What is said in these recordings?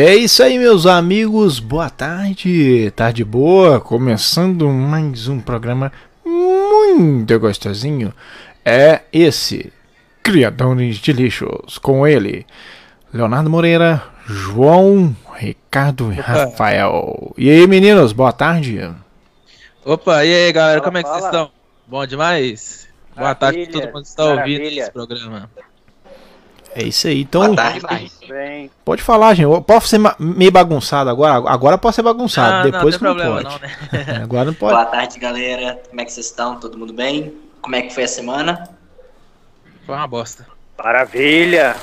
É isso aí, meus amigos. Boa tarde, tarde boa. Começando mais um programa muito gostosinho. É esse, Criadores de Lixos, com ele, Leonardo Moreira, João, Ricardo e Rafael. E aí, meninos, boa tarde. Opa, e aí galera, Fala, como é que vocês fala. estão? Bom demais? Boa tarde pra todo mundo que está ouvindo maravilha. esse programa. É isso aí, então Bem, pode falar, gente. Eu Posso ser meio bagunçado agora? Agora pode ser bagunçado, Ah, depois não, que não tem problema pode. não, né? Agora não pode. Boa tarde, galera. Como é que vocês estão? Todo mundo bem? Como é que foi a semana? Foi uma bosta. maravilha!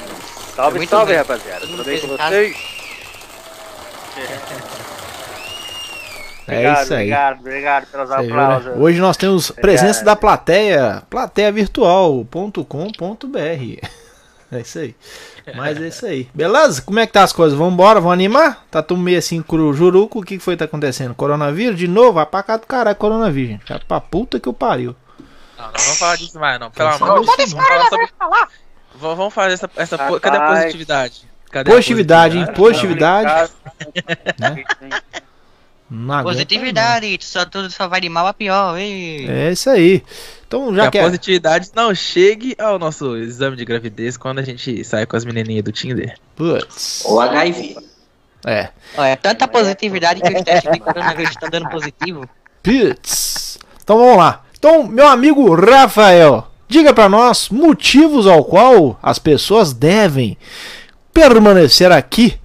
Salve, muito salve, bem. rapaziada. Tudo bem com vocês? É isso aí. Obrigado, obrigado pelos Você viu, né? aplausos. Hoje nós temos Obrigado. presença da plateia, plateiavirtual.com.br. É isso aí. Mas é isso aí. Beleza? Como é que tá as coisas? Vamos embora? Vamos animar? Tá tudo meio assim juruco. O que que foi que tá acontecendo? Coronavírus? De novo? Vai pra cá do caralho, coronavírus, gente. Vai pra puta que eu pariu. Não, não vamos falar disso mais, não. Pelo Não, amor de Deus. Vamos falar sobre... V- Vamos fazer essa. essa po- Cadê a positividade? Cadê a Positividade, hein? Positividade. Né? Não Positividade, só, tudo só vai de mal a pior. não. Ei. É isso aí. Então, Que já a que é. positividade não chegue ao nosso exame de gravidez quando a gente sai com as menininhas do Tinder. Putz. Ou HIV. É. Olha, tanta positividade que os testes de coronavírus estão dando positivo. Putz. Então vamos lá. Então, meu amigo Rafael, diga pra nós motivos ao qual as pessoas devem permanecer aqui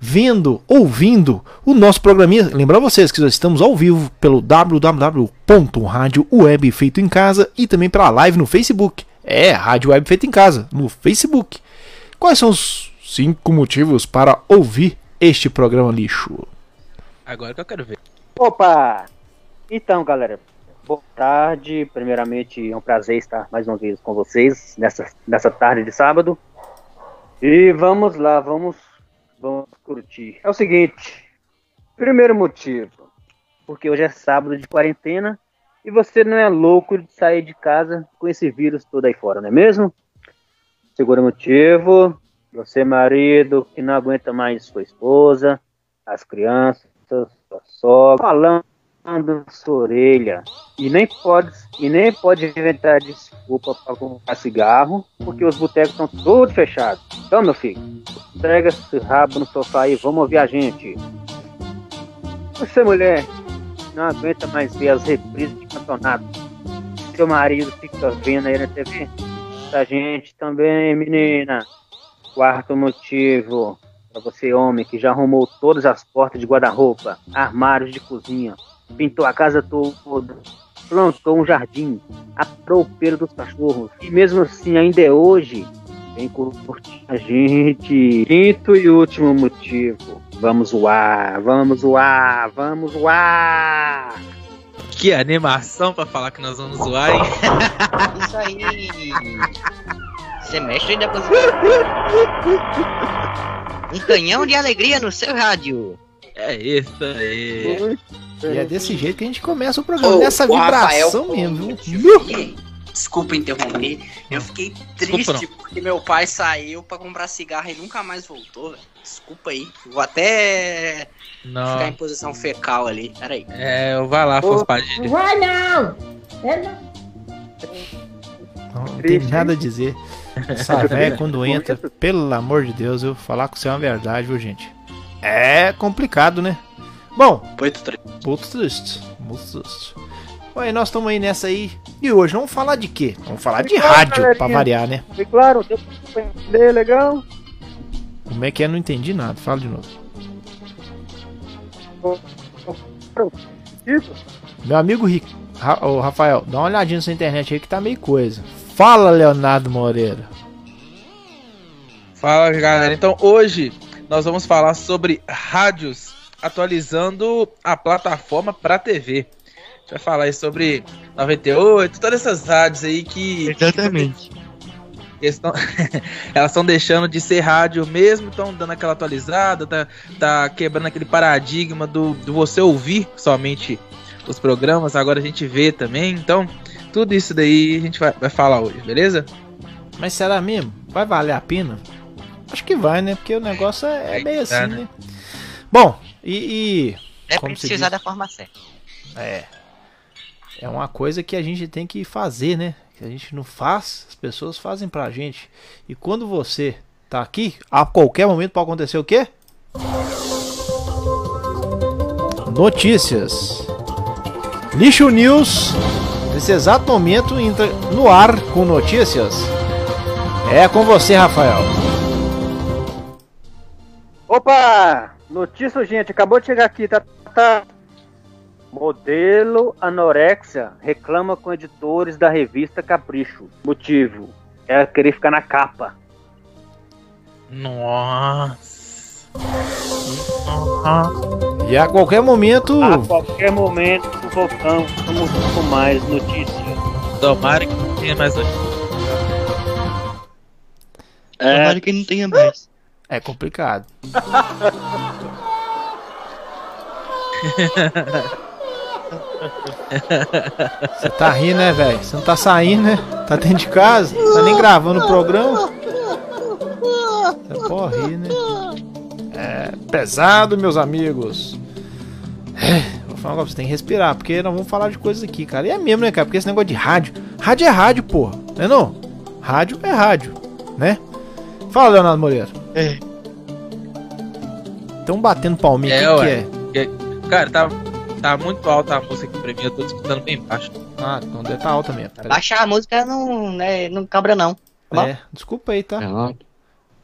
vendo, ouvindo o nosso programinha. Lembrar vocês que nós estamos ao vivo pelo www.radioweb feito em casa e também pela live no Facebook. É, Rádio Web feito em casa, no Facebook. Quais são os cinco motivos para ouvir este programa lixo? Agora que eu quero ver. Opa! Então, galera, boa tarde. Primeiramente, é um prazer estar mais uma vez com vocês nessa, nessa tarde de sábado. E vamos lá, vamos, vamos curtir. É o seguinte, primeiro motivo, porque hoje é sábado de quarentena e você não é louco de sair de casa com esse vírus todo aí fora, não é mesmo? Segundo motivo, você marido que não aguenta mais sua esposa, as crianças, sua sogra, falando sua orelha. E nem pode, e nem pode inventar desculpa para comprar cigarro, porque os botecos estão todos fechados. Então, meu filho, entrega esse rabo no sofá e vamos ouvir a gente. Você, mulher, não aguenta mais ver as reprises de campeonato. Seu marido fica vendo aí na TV. A gente também, menina. Quarto motivo, para você, homem, que já arrumou todas as portas de guarda-roupa, armários de cozinha, pintou a casa toda, plantou um jardim, aprou o pelo dos cachorros, e mesmo assim ainda é hoje, vem curtir a gente. Quinto e último motivo, vamos zoar, vamos zoar, vamos zoar. Que animação pra falar que nós vamos zoar, hein? Isso aí. Semestre da positividade. Um canhão de alegria no seu rádio. É isso aí. E é desse jeito que a gente começa o programa, Ô, nessa o vibração Rafael, mesmo. Desculpa interromper. Eu fiquei Desculpa, triste porque meu pai saiu pra comprar cigarro e nunca mais voltou, velho. Desculpa aí. Vou até Não. ficar em posição fecal ali. Pera aí. É, eu vai lá. Não vai não! É não. Não, não tem nada a dizer. Essa véia quando entra, pelo amor de Deus, eu vou falar com você é uma verdade, viu, gente? É complicado, né? Bom, Muito triste. muito triste, muito triste. Bom, e nós estamos aí nessa aí. E hoje vamos falar de quê? Vamos falar de Claro, rádio, pra galerinha. variar, né? E claro, deu pra entender legal. Como é que é? Não entendi nada. Fala de novo. Isso. Meu amigo Rick, Ra- ô, Rafael, dá uma olhadinha nessa internet aí que tá meio coisa. Fala, Leonardo Moreira. Fala galera, então hoje nós vamos falar sobre rádios atualizando a plataforma para TV. A gente vai falar aí sobre 98, todas essas rádios aí que. Exatamente. que estão, elas estão deixando de ser rádio mesmo, estão dando aquela atualizada, tá, tá quebrando aquele paradigma do, do você ouvir somente os programas, agora a gente vê também. Então, tudo isso daí a gente vai, vai falar hoje, beleza? Mas será mesmo? Vai valer a pena? Acho que vai, né? Porque o negócio é, é meio assim, né? Bom, e. É Como se precisar diz? da forma certa. e é. É uma coisa que a gente tem que fazer, né? Que a gente não faz, as pessoas fazem pra gente. E quando você tá aqui, a qualquer momento pode acontecer o quê? Notícias. Lixo News, nesse exato momento, entra no ar com notícias. É com você, Rafael. Opa! Notícia, gente, acabou de chegar aqui, tá? tá. Modelo anorexia reclama com editores da revista Capricho. Motivo: é querer ficar na capa. Nossa. Nossa. E a qualquer momento. A qualquer momento voltamos com mais notícias. Tomara que não tenha mais hoje. É, Tomara que não tenha mais. É complicado. Você tá rindo, né, velho? Você não tá saindo, né? Tá dentro de casa? Tá nem gravando o programa? Você pode rir, né? É pesado, meus amigos. É, vou falar negócio, você tem que respirar, porque nós vamos falar de coisas aqui, cara. E é mesmo, né, cara? Porque esse negócio de rádio. Rádio é rádio, porra. Não é não? Rádio é rádio, né? Fala, Leonardo Moreira. É. Estão batendo palminha. É, o que, ué. que é? Cara, tá, tá muito alta a música aqui pra mim, eu tô escutando bem baixo. Ah, então deve estar alta mesmo. Peraí. Baixar a música não, né, não cabra não. Tá? É, desculpa aí, tá? Pronto.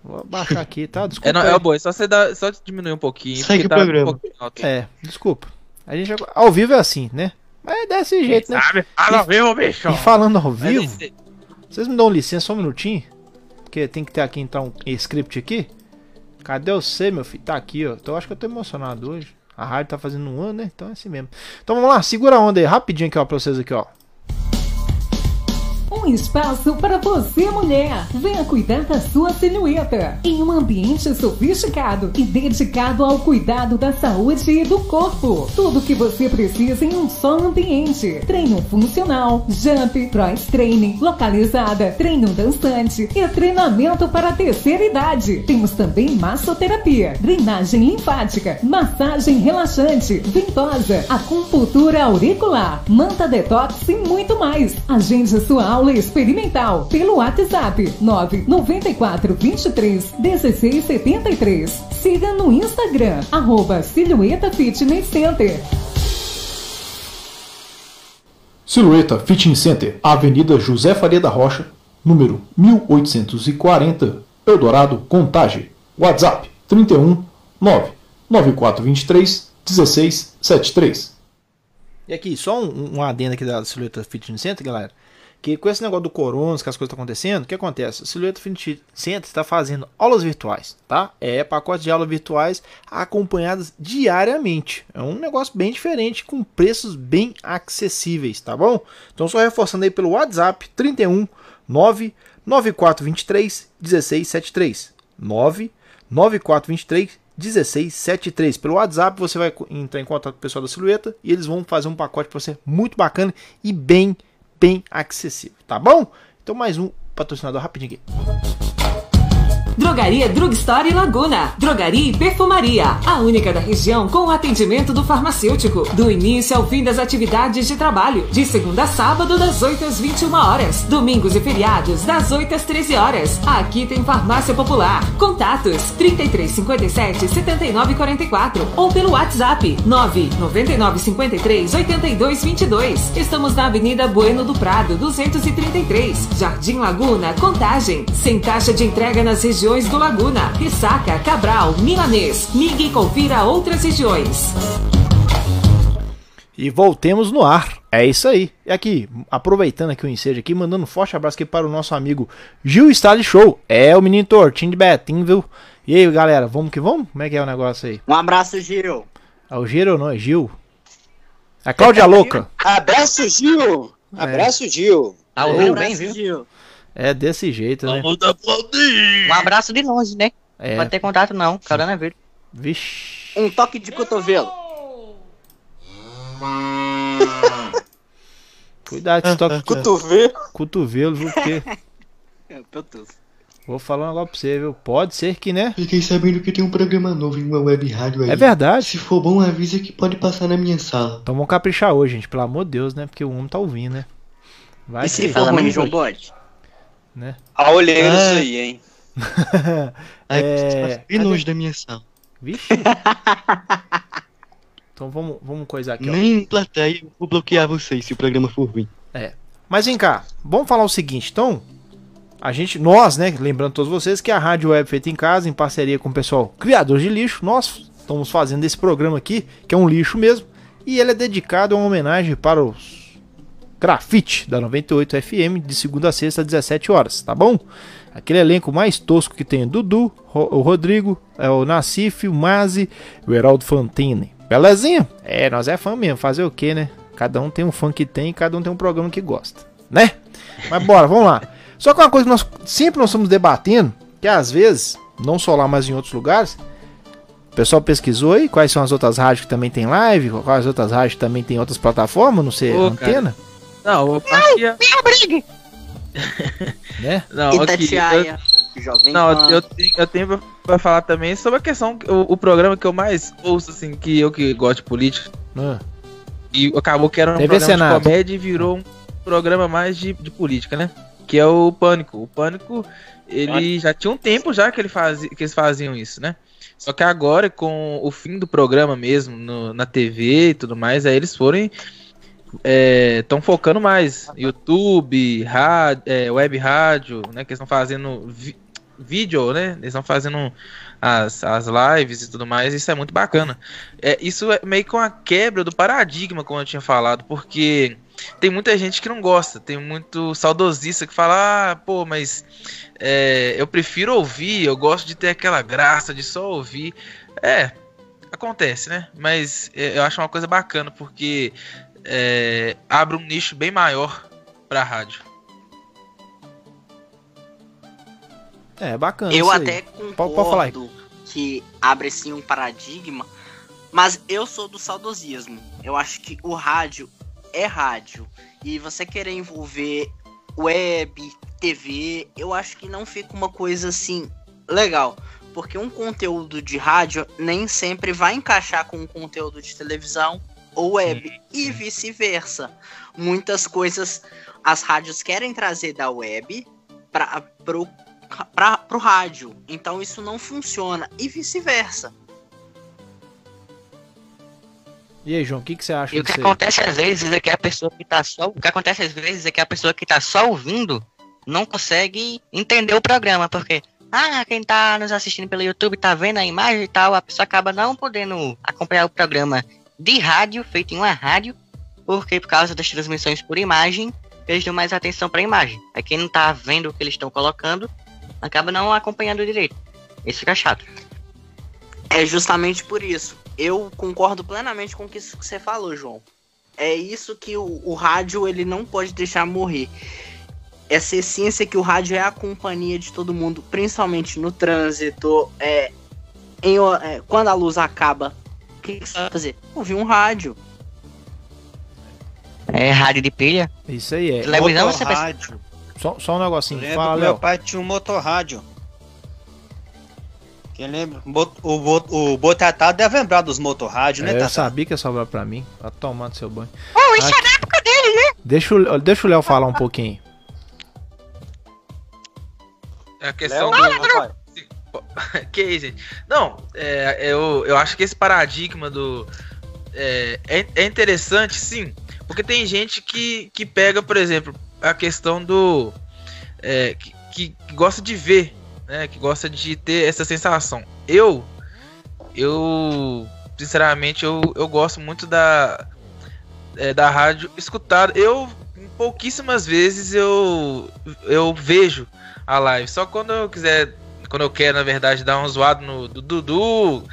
Vou baixar aqui, tá? Desculpa. É, não, aí. é é só você dar, só diminuir um pouquinho. Segue o tá programa. Um pouquinho alto. É, desculpa. A gente ao vivo é assim, né? Mas é desse jeito, né? Sabe? Fala ao vivo, bicho! E falando ao vivo, vocês me dão licença só um minutinho? Porque tem que ter aqui então um script aqui. Cadê você, meu filho? Tá aqui, ó. Então acho que eu tô emocionado hoje. A rádio tá fazendo um ano, né? Então é assim mesmo. Então vamos lá, segura a onda aí, rapidinho aqui, ó, pra vocês aqui, ó. Um espaço para você, mulher. Venha cuidar da sua silhueta em um ambiente sofisticado e dedicado ao cuidado da saúde e do corpo. Tudo o que você precisa em um só ambiente. Treino funcional, jump, cross training, localizada, treino dançante e treinamento para a terceira idade. Temos também massoterapia, drenagem linfática, massagem relaxante, ventosa, acupuntura auricular, manta detox e muito mais. Agende sua aula experimental pelo WhatsApp 994 23 16 73. Siga no Instagram, arroba Silhueta Fitness Center. Silhueta Fitting Center, Avenida José Faria da Rocha, número 1840, Eldorado, Contagem. WhatsApp 31 99423 1673. E aqui, só um, um adendo aqui da Silhueta Fitness Center, galera. Que com esse negócio do corona, que as coisas estão acontecendo, o que acontece? A Silhueta Fitness Center está fazendo aulas virtuais, tá? É pacotes de aulas virtuais acompanhadas diariamente. É um negócio bem diferente, com preços bem acessíveis, tá bom? Então só reforçando aí pelo WhatsApp 31 99423 1673. 99423 1673. Pelo WhatsApp você vai entrar em contato com o pessoal da Silhueta e eles vão fazer um pacote para você muito bacana e bem bem acessível, tá bom? Então mais um patrocinador rapidinho aqui. Drogaria Drugstore Laguna. Drogaria e perfumaria. A única da região com o atendimento do farmacêutico. Do início ao fim das atividades de trabalho. De segunda a sábado, das 8 às 21 horas. Domingos e feriados, das 8 às 13 horas. Aqui tem farmácia popular. Contatos 3357 7944 ou pelo WhatsApp 999 53 82 22. Estamos na Avenida Bueno do Prado, 233. Jardim Laguna, Contagem. Sem taxa de entrega nas regiões regiões do Laguna, Ressaca, Cabral, Milanês. Ligue e confira outras regiões. E voltemos no ar. É isso aí. E aqui, aproveitando aqui o ensejo aqui, mandando um forte abraço aqui para o nosso amigo Gil Style Show. É o menino tortinho de Betim, viu? E aí, galera, vamos que vamos? Como é que é o negócio aí? Um abraço, Gil. É o Gil ou não? É Gil? A Cláudia Louca. Abraço, Gil. Abraço, Gil. Tá ouvindo bem, viu? Gil. É desse jeito, né? Um abraço de longe, né? É. Pode ter contato não, coronavírus. Vixe. Um toque de cotovelo. Cuidado que toca Cotovelo. cotovelo, viu? Porque Meu Deus. vou falar um negócio pra você, viu? Pode ser que, né? Fiquei sabendo que tem um programa novo em uma web rádio aí. É verdade. Se for bom, avisa que pode passar na minha sala. Então vamos caprichar hoje, gente. Pelo amor de Deus, né? Porque o homem tá ouvindo, né? Vai E se for Fala ruim, menos João. Bode? Né? A olheiro Ah. isso aí, hein? É, passa bem longe da minha sala. Vixe. Então vamos, vamos coisar aqui, ó. Nem em plateia eu vou bloquear vocês se o programa for ruim. Mas vem cá, vamos falar o seguinte, então. A gente, nós, né, lembrando todos vocês que a Rádio Web Feita em Casa, em parceria com o pessoal Criadores de Lixo, nós estamos fazendo esse programa aqui, que é um lixo mesmo, e ele é dedicado a uma homenagem para os grafite da 98 FM, de segunda a sexta, às 17 horas, tá bom? Aquele elenco mais tosco que tem o Dudu, o Rodrigo, é o Nassif, o Mazi e o Heraldo Fantini. Belezinha? É, nós é fã mesmo, fazer o quê, né? Cada um tem um fã que tem, cada um tem um programa que gosta, né? Mas bora, vamos lá. Só que uma coisa que nós sempre nós estamos debatendo, que às vezes, não só lá, mas em outros lugares, o pessoal pesquisou aí quais são as outras rádios que também tem live, quais as outras rádios que também tem outras plataformas, não sei, Ô, antena, Não, aqui, é- né? não, aqui, eu, Jovem não, eu tenho, eu tenho pra- pra falar também sobre a questão, o, o programa que eu mais ouço, assim, que eu que gosto de política, Ah, e acabou que era um TV programa Senado. de comédia e virou um programa mais de, de política, né? Que é o Pânico. O Pânico, ele já tinha um tempo já que, ele fazia, que eles faziam isso, né? Só que agora, com o fim do programa mesmo, no- na TV e tudo mais, aí eles foram estão focando mais YouTube, rádio, é, web rádio, né? Que estão fazendo vídeo, né? Eles estão fazendo as, as lives e tudo mais. Isso é muito bacana. É, isso é meio que uma quebra do paradigma, como eu tinha falado, porque tem muita gente que não gosta, tem muito saudosista que fala, ah, pô, mas é, eu prefiro ouvir, eu gosto de ter aquela graça de só ouvir. É, acontece, né? Mas é, eu acho uma coisa bacana, porque é, abre um nicho bem maior pra rádio. É, bacana. Eu isso aí. até Pode- pode falar aí. concordo que abre sim um paradigma, mas eu sou do saudosismo. Eu acho que o rádio é rádio. E você querer envolver web, TV, eu acho que não fica uma coisa assim legal. Porque um conteúdo de rádio nem sempre vai encaixar com um conteúdo de televisão ou web. E vice-versa. Muitas coisas as rádios querem trazer da web para pro para pro rádio. Então isso não funciona e vice-versa. E aí, João, o que, que você acha E o que disso aí? acontece às vezes é que a pessoa que tá só. O que acontece às vezes é que a pessoa que tá só ouvindo não consegue entender o programa, porque. Ah, quem tá nos assistindo pelo YouTube tá vendo a imagem e tal, a pessoa acaba não podendo acompanhar o programa de rádio, feito em uma rádio, porque por causa das transmissões por imagem, eles dão mais atenção pra imagem. Aí quem não tá vendo o que eles estão colocando, acaba não acompanhando direito. Isso fica chato. É justamente por isso. Eu concordo plenamente com isso que você falou, João. É isso que o, o rádio ele não pode deixar morrer. Essa essência que o rádio é a companhia de todo mundo, principalmente no trânsito, é, em é, quando a luz acaba. O que, que você vai fazer? Ouvir um rádio. É rádio de pilha. Isso aí é. Televisão você. Motorrádio. Só, só um negocinho. Lembro Fala, meu Léo. pai tinha um motorrádio. Quem lembra? O, Bot- o Botatá deve lembrar dos motorrádios, né, É, eu sabia que ia sobrar pra mim. Tá tomando seu banho. Oh, isso Aqui. é da época dele, né? Deixa o, deixa o Léo falar um pouquinho. É a questão Léo, do. que isso, gente? Não, é, eu, eu acho que esse paradigma do. É, é, é interessante, sim. Porque tem gente que, que pega, por exemplo, a questão do. é, que, que- gosta de ver, né? Que gosta de ter essa sensação. Eu. Eu. Sinceramente, eu, eu gosto muito da. é, da rádio escutada. Eu. Pouquíssimas vezes eu. Eu vejo a live. Só quando eu quiser. Quando eu quero, na verdade, dar um zoado no Dudu,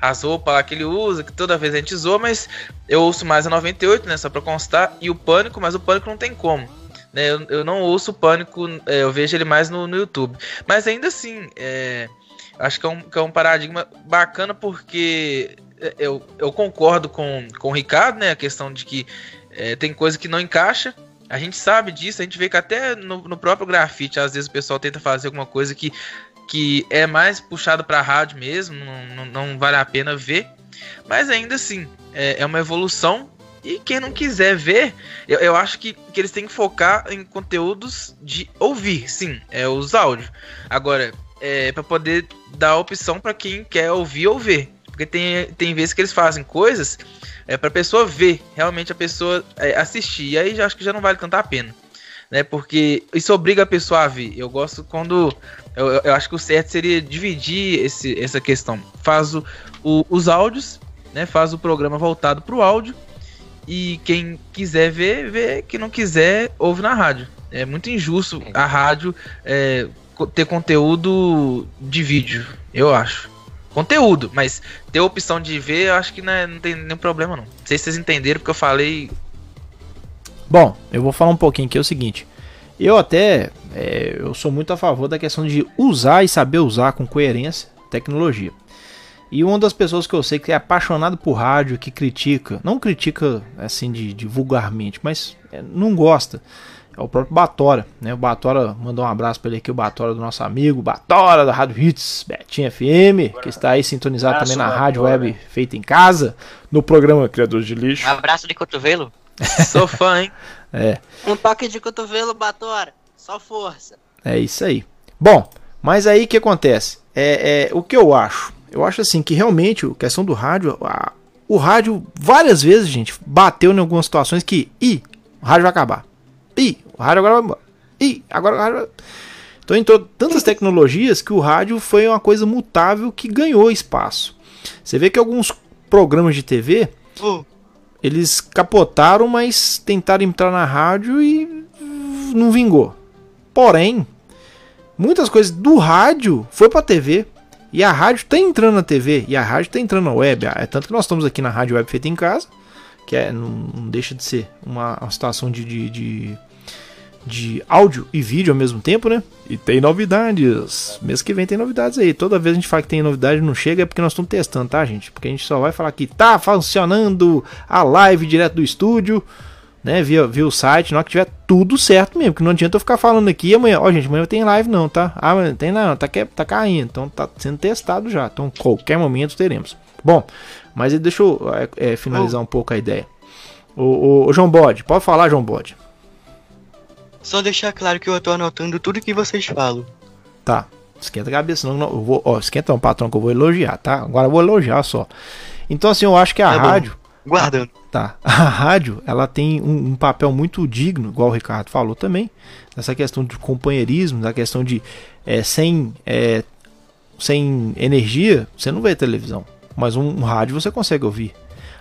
as roupas lá que ele usa, que toda vez a gente zoa, mas eu ouço mais a 98, né? Só pra constar, e o Pânico, mas o Pânico não tem como. Né, eu, eu não ouço o Pânico, é, eu vejo ele mais no, no YouTube. Mas ainda assim, é, acho que é, um, que é um paradigma bacana porque é, eu, eu concordo com, com o Ricardo, né? A questão de que é, tem coisa que não encaixa. A gente sabe disso, a gente vê que até no, no próprio grafite, às vezes o pessoal tenta fazer alguma coisa que, que é mais puxado pra rádio mesmo, não, não, vale a pena ver. Mas ainda assim, é, é uma evolução. E quem não quiser ver, eu, eu acho que, que eles têm que focar em conteúdos de ouvir, sim, é os áudios. Agora, é para poder dar a opção para quem quer ouvir ou ver. Porque tem, tem vezes que eles fazem coisas é, pra pessoa ver, realmente a pessoa é, assistir. E aí já acho que já não vale tanto a pena. Né, porque isso obriga a pessoa a ver. Eu gosto quando. Eu, eu- acho que o certo seria dividir esse, essa questão. Faz o, o- os áudios, né? Faz o programa voltado pro áudio. E quem quiser ver, vê. Quem não quiser, ouve na rádio. É muito injusto a rádio é, ter conteúdo de vídeo, eu acho. Conteúdo, mas ter a opção de ver, eu acho que não, é- não tem nenhum problema, não. Não sei se vocês entenderam, porque eu falei. Bom, eu vou falar um pouquinho que é o seguinte. Eu até é, eu sou muito a favor da questão de usar e saber usar com coerência tecnologia. E uma das pessoas que eu sei que é apaixonado por rádio, que critica, não critica assim de, de vulgarmente, mas é, não gosta, é o próprio Batora. Né? O Batora mandou um abraço para ele aqui, o Batora do nosso amigo, Batora da Rádio Hits, Betinho FM, que está aí sintonizado Abraço, também na rádio Batora. web feita em casa, no programa Criadores de Lixo. Um abraço de cotovelo. Sou fã, hein? É. Um toque de cotovelo, Batora. Só força. É isso aí. Bom, mas aí o que acontece? É, é, o que eu acho? Eu acho assim que realmente a questão do rádio, a- o rádio várias vezes, gente, bateu em algumas situações que, ih, o rádio vai acabar. Ih, o rádio agora vai embora. Ih, agora o rádio vai... Então entrou tantas tecnologias que o rádio foi uma coisa mutável que ganhou espaço. Você vê que alguns programas de TV, Ô, eles capotaram, mas tentaram entrar na rádio e não vingou. Porém, muitas coisas do rádio foi pra TV. E a rádio tá entrando na TV. E a rádio tá entrando na web. É tanto que nós estamos aqui na rádio web feita em casa. Que é, não, não deixa de ser uma, uma situação de, de, de, de áudio e vídeo ao mesmo tempo, né? E tem novidades. Mês que vem tem novidades aí. Toda vez a gente fala que tem novidade não chega é porque nós estamos testando, tá, gente? Porque a gente só vai falar que tá funcionando a live direto do estúdio né, via, via o site, na hora que tiver tudo certo mesmo, que não adianta eu ficar falando aqui amanhã, ó gente, amanhã não tem live não, tá? Ah, não tem não, tá, que- tá caindo, então tá sendo testado já, então qualquer momento teremos. Bom, mas deixa eu é, é, finalizar um pouco a ideia. O, o- o João Bode, pode falar, João Bode. Só deixar claro que eu tô anotando tudo que vocês falam. Tá, esquenta a cabeça, não, não eu vou, ó, esquenta um patrão que eu vou elogiar, tá? Agora eu vou elogiar só. Então assim, eu acho que a Tá bom. rádio, Guardando. Tá. A rádio, ela tem um, um papel muito digno, igual o Ricardo falou também, nessa questão de companheirismo, na questão de é, sem, é, sem energia, você não vê televisão. Mas um, um rádio você consegue ouvir.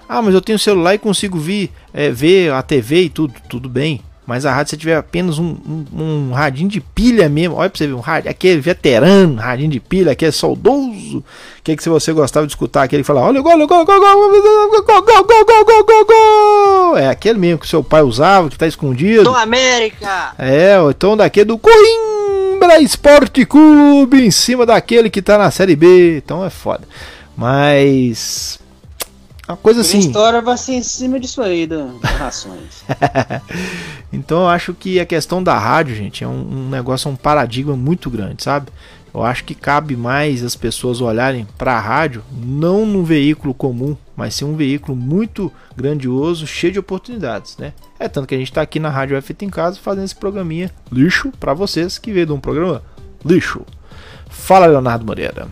Ah, mas eu tenho celular e consigo vir, é, ver a TV e tudo, tudo bem. Mas a rádio, se tiver apenas um, um, um radinho de pilha mesmo, olha pra você ver, um rádio, aquele veterano, radinho de pilha, aquele saudoso, que que se você gostava de escutar, aquele que fala, olha, gol, gol, gol, gol, gol, gol, gol, gol, gol, gol, gol, gol, gol, é aquele mesmo que seu pai usava, que tá escondido. Do América! É, ou então daquele do Coimbra Esporte Clube, em cima daquele que tá na Série B, então é foda. Mas uma coisa assim. história vai ser em cima disso aí, das rações. então eu acho que a questão da rádio, gente, é um, um negócio, um paradigma muito grande, sabe? Eu acho que cabe mais as pessoas olharem para a rádio não num veículo comum, mas sim um veículo muito grandioso, cheio de oportunidades, né? É tanto que a gente está aqui na Rádio F em Casa fazendo esse programinha lixo para vocês que veio de um programa lixo. Fala, Leonardo Moreira.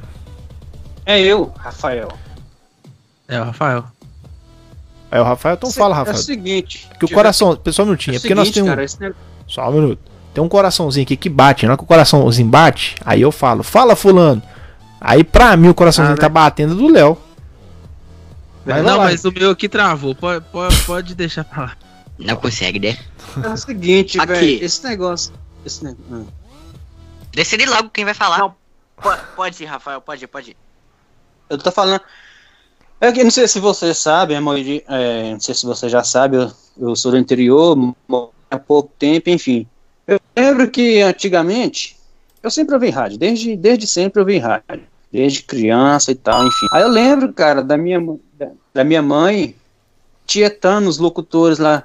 É eu, Rafael. É o Rafael. É o Rafael, então fala, É Rafael. o seguinte. Que o coração, pessoal, um minutinho, é É porque nós seguinte, temos. cara, esse negócio- Só um minuto. Tem um coraçãozinho aqui que bate. Na hora que o coraçãozinho bate, aí eu falo, fala fulano. Aí pra mim o coraçãozinho Ah, tá né? batendo do Léo. Mas vai não, lá. mas o meu aqui travou. Pode, pode, pode deixar pra lá. Não consegue, né? É o seguinte, Aqui. velho. Esse negócio. Esse negócio. Decide logo quem vai falar. Não, po- pode ir, Rafael, pode ir, pode ir. Eu tô falando. É que não sei se você sabe, é, não sei se você já sabe, eu, eu sou do interior, há pouco tempo, enfim. Eu lembro que antigamente eu sempre ouvi rádio, desde, desde sempre eu ouvi rádio, desde criança e tal, enfim. Aí eu lembro, cara, da minha, da, da minha mãe tietando os locutores lá.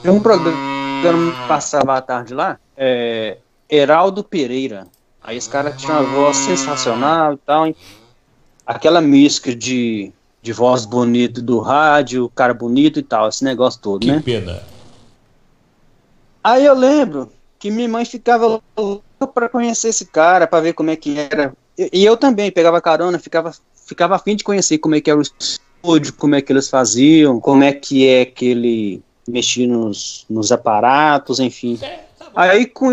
Tem um programa que passava a tarde lá, é, Heraldo Pereira. Aí esse cara tinha uma voz sensacional e tal, aquela mística de, de voz bonita do rádio, cara bonito e tal, esse negócio todo, né? pena. Aí eu lembro que minha mãe ficava louca pra conhecer esse cara, pra ver como é que era. E, e eu também pegava carona, ficava, ficava afim de conhecer como é que era o estúdio, como é que eles faziam, como é que é que ele mexia nos, nos aparatos, enfim. Aí com,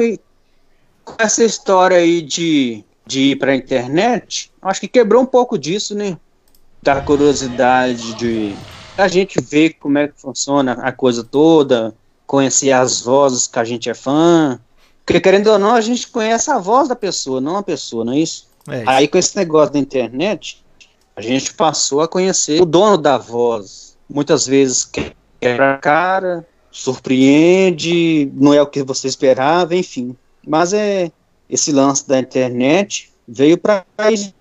com essa história aí de, de ir pra internet, acho que quebrou um pouco disso, né? Da curiosidade de a gente ver como é que funciona a coisa toda, conhecer as vozes que a gente é fã. Porque querendo ou não, a gente conhece a voz da pessoa, não a pessoa, não é isso? É, Aí com esse negócio da internet, a gente passou a conhecer o dono da voz. Muitas vezes quebra a cara, surpreende, não é o que você esperava, enfim. Mas é esse lance da internet veio para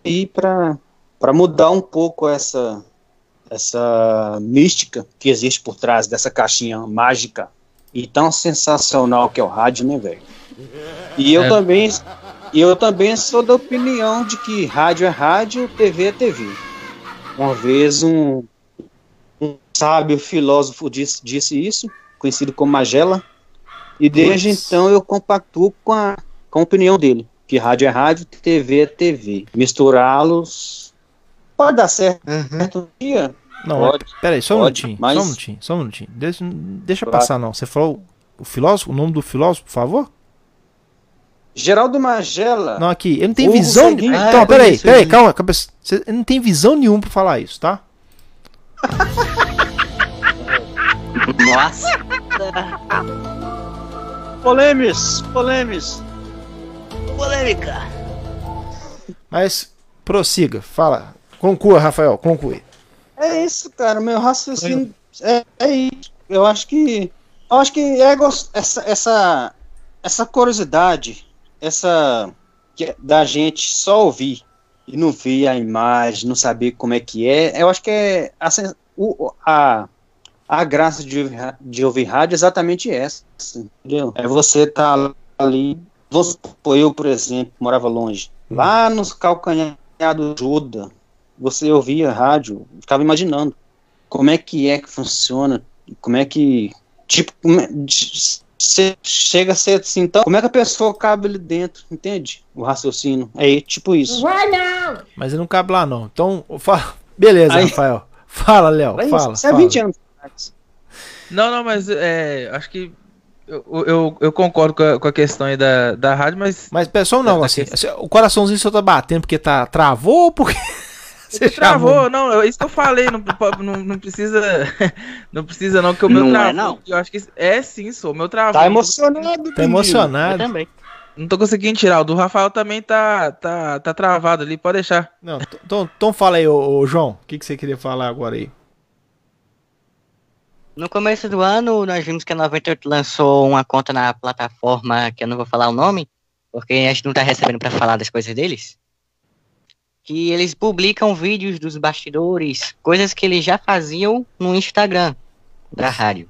ir para para mudar um pouco essa essa mística que existe por trás dessa caixinha mágica e tão sensacional que é o rádio, né, velho? E eu É. também eu também sou da opinião de que rádio é rádio, TV é TV. Uma vez um, um sábio filósofo disse, disse isso, conhecido como Magela, e desde Putz. então eu compactuo com a, com a opinião dele, que rádio é rádio, TV é TV. Misturá-los pode dar certo um dia, Não, Pode, pera aí, só um pode, minutinho, mas- só um minutinho, só um minutinho. Deixa, deixa Claro. passar não. Você falou o filósofo, o nome do filósofo, por favor? Geraldo Magela, Não, aqui, ele não tem Hugo visão. Seguinho. Então, Ah, pera aí, conheço pera aí, ele. calma, cabeça. Você ele não tem visão nenhuma pra falar isso, tá? Nossa. Polemes, Polemes. Polêmica. Mas prossiga, fala. Conclua, Rafael, conclui. É isso, cara. Meu raciocínio é, é isso. Eu acho que. Eu acho que é essa, essa, essa curiosidade, essa é da gente só ouvir e não ver a imagem, não saber como é que é. Eu acho que é a, a, a graça de, ouvir de ouvir rádio é exatamente essa. Entendeu? É você estar ali. Supor, eu, por exemplo, morava longe. Lá nos calcanhar do Juda, você ouvia rádio, ficava imaginando como é que é que funciona, como é que tipo como é- chega a ser assim, então como é que a pessoa cabe ali dentro, entende? O raciocínio é tipo isso. Vai não! Mas ele não cabe lá, não. Então, fala. Beleza, Aí- Rafael. Fala, Léo. É Fala. isso, é fala. 20 anos. atrás. Não, não, mas é, acho que eu, eu, eu concordo com a, com a questão aí da, da rádio, mas Mas pessoal, não, assim, assim, o coraçãozinho só tá batendo porque tá travou ou porque você travou, chamou? não, é isso que eu falei, não, não, não precisa, não precisa não, que o meu Não é, travou, não. eu acho que é sim, sou, o meu travou. Tá emocionado, Tá emocionado. também. Não tô conseguindo tirar, o do Rafael também tá, tá, tá travado ali, pode deixar. Não, então, então fala aí, ô, ô, João, o que, que você queria falar agora aí? No começo do ano, nós vimos que a 98 lançou uma conta na plataforma que eu não vou falar o nome, porque a gente não tá recebendo pra falar das coisas deles. Que eles publicam vídeos dos bastidores, coisas que eles já faziam no Instagram da rádio.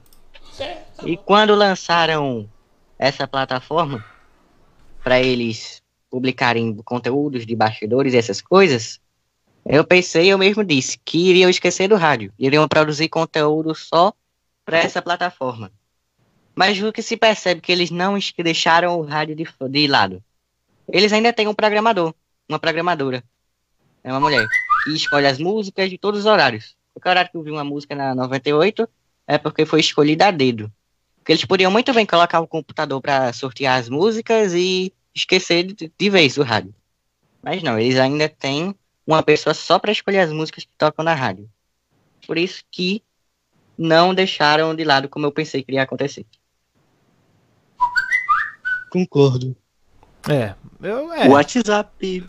E quando lançaram essa plataforma para eles publicarem conteúdos de bastidores e essas coisas, eu pensei, eu mesmo disse, que iriam esquecer do rádio, iriam produzir conteúdo só para essa plataforma. Mas o que se percebe que eles não deixaram o rádio de, de lado. Eles ainda têm um programador, uma programadora. É uma mulher que escolhe as músicas de todos os horários. Qualquer horário que eu vi uma música na 98 é porque foi escolhida a dedo. Porque eles poderiam muito bem colocar o computador para sortear as músicas e esquecer de, de vez o rádio. Mas não, eles ainda têm uma pessoa só para escolher as músicas que tocam na rádio. Por isso que não deixaram de lado como eu pensei que iria acontecer. Concordo. É, eu, é. WhatsApp.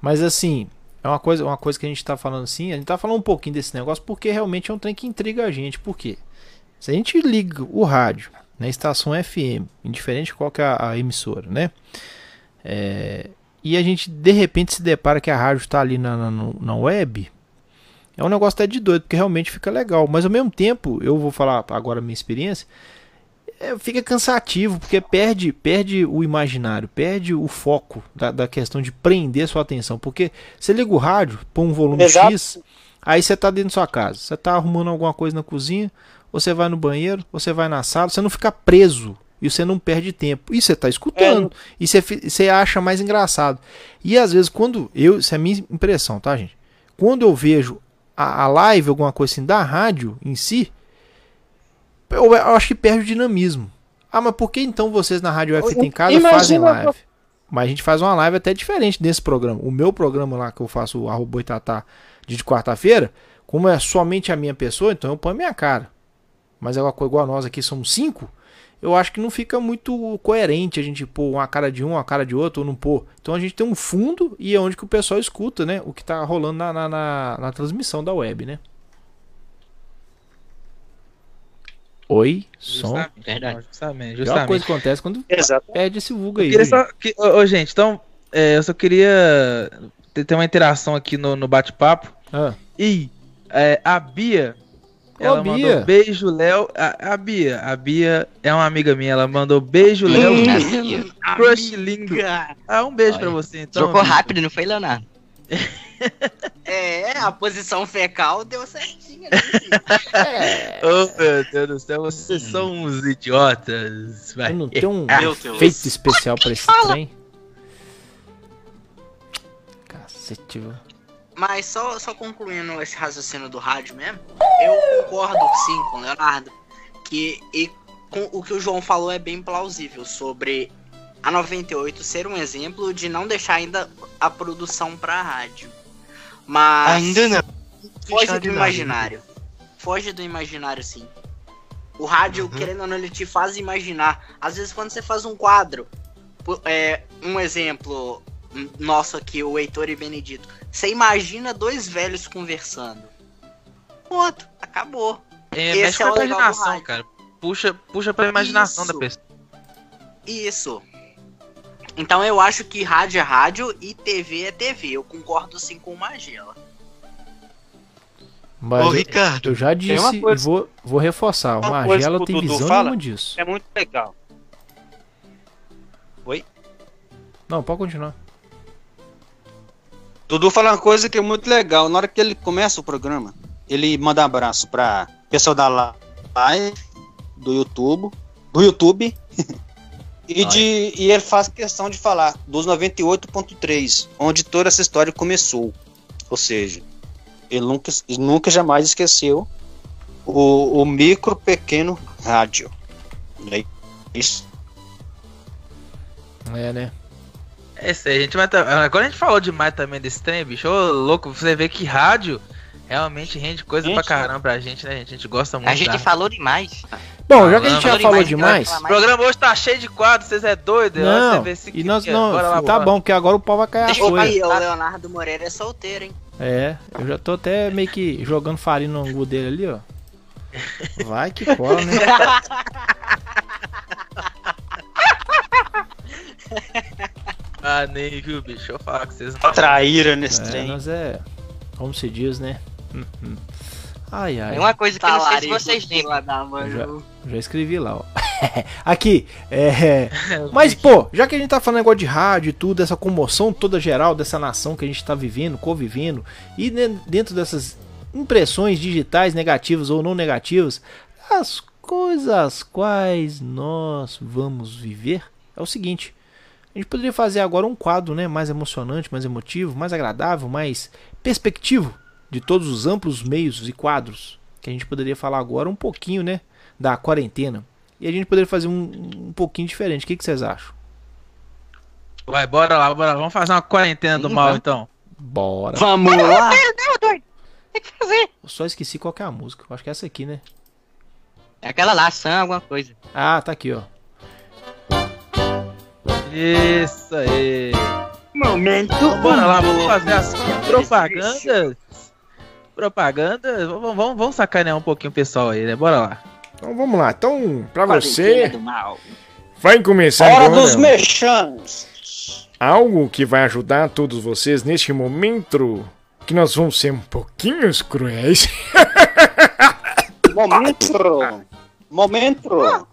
Mas assim, é uma coisa, uma coisa que a gente tá falando assim, a gente tá falando um pouquinho desse negócio porque realmente é um trem que intriga a gente. Por quê? Se a gente liga o rádio na estação FM, indiferente de qual que é a, a emissora, né? É, e a gente de repente se depara que a rádio está ali na, na, na web, é um negócio até de doido, porque realmente fica legal. Mas ao mesmo tempo, eu vou falar agora a minha experiência, é, fica cansativo, porque perde, perde o imaginário, perde o foco da, da questão de prender sua atenção. Porque você liga o rádio, põe um volume Exato. X, aí você tá dentro da sua casa, você tá arrumando alguma coisa na cozinha, você vai no banheiro, você vai na sala, você não fica preso e você não perde tempo. E você tá escutando, e você, você acha mais engraçado. E às vezes, quando eu, isso é a minha impressão, tá, gente? Quando eu vejo a, a live, alguma coisa assim da rádio em si, eu, acho que perde o dinamismo. Ah, mas por que então vocês na Rádio F em casa Imagina fazem live? Mas a gente faz uma live até diferente desse programa. O meu programa lá que eu faço, o arroba Boitatá, de quarta-feira, como é somente a minha pessoa, então eu ponho a minha cara. Mas é uma coisa igual nós aqui somos cinco, eu acho que não fica muito coerente a gente pôr uma cara de um, uma cara de outro, ou não pôr. Então a gente tem um fundo e é onde que o pessoal escuta, né? O que tá rolando na, na, na, na transmissão da web, né? Oi, som. Justamente, Verdade. Justamente, justamente. coisa que acontece quando Exato. perde esse vulgo aí. só que, ô, ô, gente, então, é, eu só queria ter, ter uma interação aqui no, no bate-papo. Ah. E é, a Bia, Ô, ela Bia. mandou beijo, Léo. A, a Bia, a Bia é uma amiga minha, ela mandou beijo, Léo. Crush lindo. Ah, um beijo Olha, pra você, então. Trocou Bia. rápido, não foi, Leonardo? É, a posição fecal deu certinho ali. filho. Oh, meu Deus do céu, vocês são uns idiotas. Vai. Eu não tenho um Deus. efeito especial pra esse trem. Cacete, viu? Mas só, só concluindo esse raciocínio do rádio mesmo, eu concordo sim com o Leonardo. Que e com o que o João falou é bem plausível sobre a 98 ser um exemplo de não deixar ainda a produção pra rádio. Mas Ainda não. foge do imaginário. Foge do imaginário, sim. O rádio, Uhum. querendo ou não, ele te faz imaginar. Às vezes, quando você faz um quadro, é, um exemplo nosso aqui, o Heitor e Benedito. Você imagina dois velhos conversando. Pronto, acabou. É, Esse mexe é o legal imaginação, cara. Puxa, puxa pra imaginação Isso. da pessoa. Isso. Então eu acho que rádio é rádio e TV é TV. Eu concordo sim com o Magela. Mas Ô, Ricardo, eu já disse uma e coisa- vou, vou reforçar. O coisa Magela tem visão fala- nenhuma disso. É muito legal. Não, pode continuar. Dudu fala uma coisa que é muito legal. Na hora que ele começa o programa, ele manda um abraço pra pessoal da live, do YouTube, do YouTube. e, de, e ele faz questão de falar dos 98.3, onde toda essa história começou. Ou seja, ele nunca, ele nunca jamais esqueceu o, o micro pequeno rádio. É Isso. É, né? É isso aí, gente. Tá- agora a gente falou demais também desse trem, bicho. Ô, louco, você vê que rádio realmente rende coisa Gente, pra caramba pra gente, né, gente? A gente gosta muito. A gente da- falou demais. Bom, já que a gente já Falou demais, O programa hoje tá cheio de quadros, vocês é doido? Não, você vê se e nós quer. não. Bora lá, tá bora. bom, porque agora o pau vai cair a Deixa eu folha. aí, o Leonardo Moreira é solteiro, hein? É, eu já tô até meio que jogando farinha no angu dele ali, ó. Vai que cola, né? Ah, nem viu, bicho. Deixa eu falar com vocês. Traíra nesse É, trem. nós é. Como se diz, né? Hum, hum. Ai, ai. Tem uma coisa que eu não sei se Talarico, vocês lembram. da Maju. Já escrevi lá, ó. Aqui, é. Mas, pô, já que a gente tá falando negócio de rádio e tudo, essa comoção toda geral dessa nação que a gente tá vivendo, convivendo, e dentro dessas impressões digitais, negativas ou não negativas, as coisas quais nós vamos viver é o seguinte. A gente poderia fazer agora um quadro né, mais emocionante, mais emotivo, mais agradável, mais perspectivo de todos os amplos meios e quadros que a gente poderia falar agora um pouquinho, né, da quarentena. E a gente poderia fazer um, um pouquinho diferente. O que, que vocês acham? Vai, bora lá, bora lá. Vamos fazer uma quarentena do Sim, mal, vamos. então. Bora. Vamos lá. Não, doido. Tem que fazer. Eu só esqueci qual que é a música. Eu acho que é essa aqui, né? É aquela lá, Sam, alguma coisa. Ah, tá aqui, ó. Isso aí. Momento. Bora lá, vamos fazer as propagandas. Propagandas. Vamos, vamos, vamos sacanear um pouquinho o pessoal aí, né? Bora lá. Então vamos lá. Então, pra mal. vai começar Hora dos mexãs. algo que vai ajudar todos vocês neste momento que nós vamos ser um pouquinho cruéis. Momento. Momento.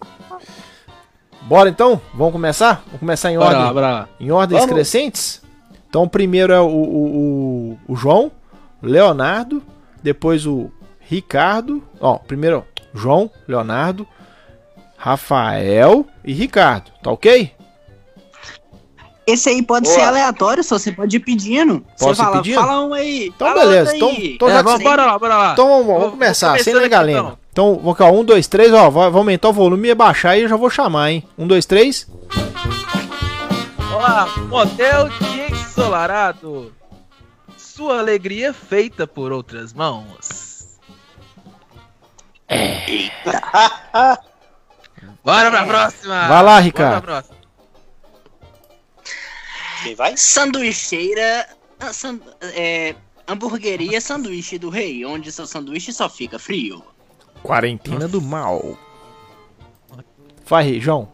Bora então? Vamos começar? Vamos começar em Bora ordem, lá, bora lá. em ordens Vamos. crescentes? Então, o primeiro é o, o, o, o João, Leonardo, depois o Ricardo. Ó, primeiro João, Leonardo, Rafael e Ricardo. Tá ok? Esse aí pode Boa. ser aleatório, só você pode ir pedindo. Posso você fala, pedindo? fala um aí. Então, fala beleza. Então, então É, já vamos, bora lá, bora lá. Então vamos, vamos Vou- começar, vou sem aqui, lenga-lenga. Então, vou cá, um, dois, três, ó, vai, vou aumentar o volume e baixar e eu já vou chamar, hein? Um, dois, três. Olá, motel de ensolarado. Sua alegria feita por outras mãos. Bora pra próxima. Vai lá, Bora Ricardo. pra próxima. Quem vai? Sanduicheira. ah, san- é, hamburgueria Sanduíche do Rei, onde seu sanduíche só fica frio. Quarentena do mal. Vai, João.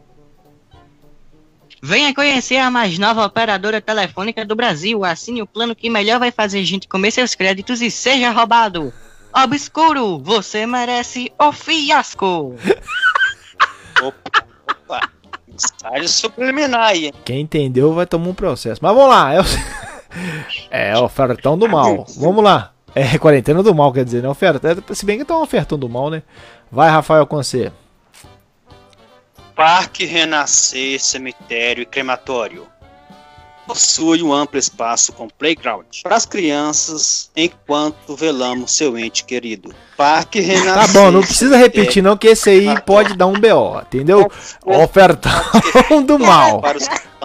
Venha conhecer a mais nova operadora telefônica do Brasil. Assine o plano que melhor vai fazer gente comer seus créditos e seja roubado. Obscuro, você merece o fiasco. Opa, opa. Mensagem subliminar aí. hein? Quem entendeu vai tomar um processo. Mas vamos lá. É o, é ofertão do mal. Vamos lá. É quarentena do mal, quer dizer, né? Oferta. Se bem que tá um ofertão do mal, né? Vai, Rafael, com você. Parque Renascer, cemitério e crematório. Possui um amplo espaço com playground para as crianças enquanto velamos seu ente querido. Parque Tá Renascer. bom, não precisa repetir não, que esse aí pode dar um BO, entendeu? Ofertão do mal.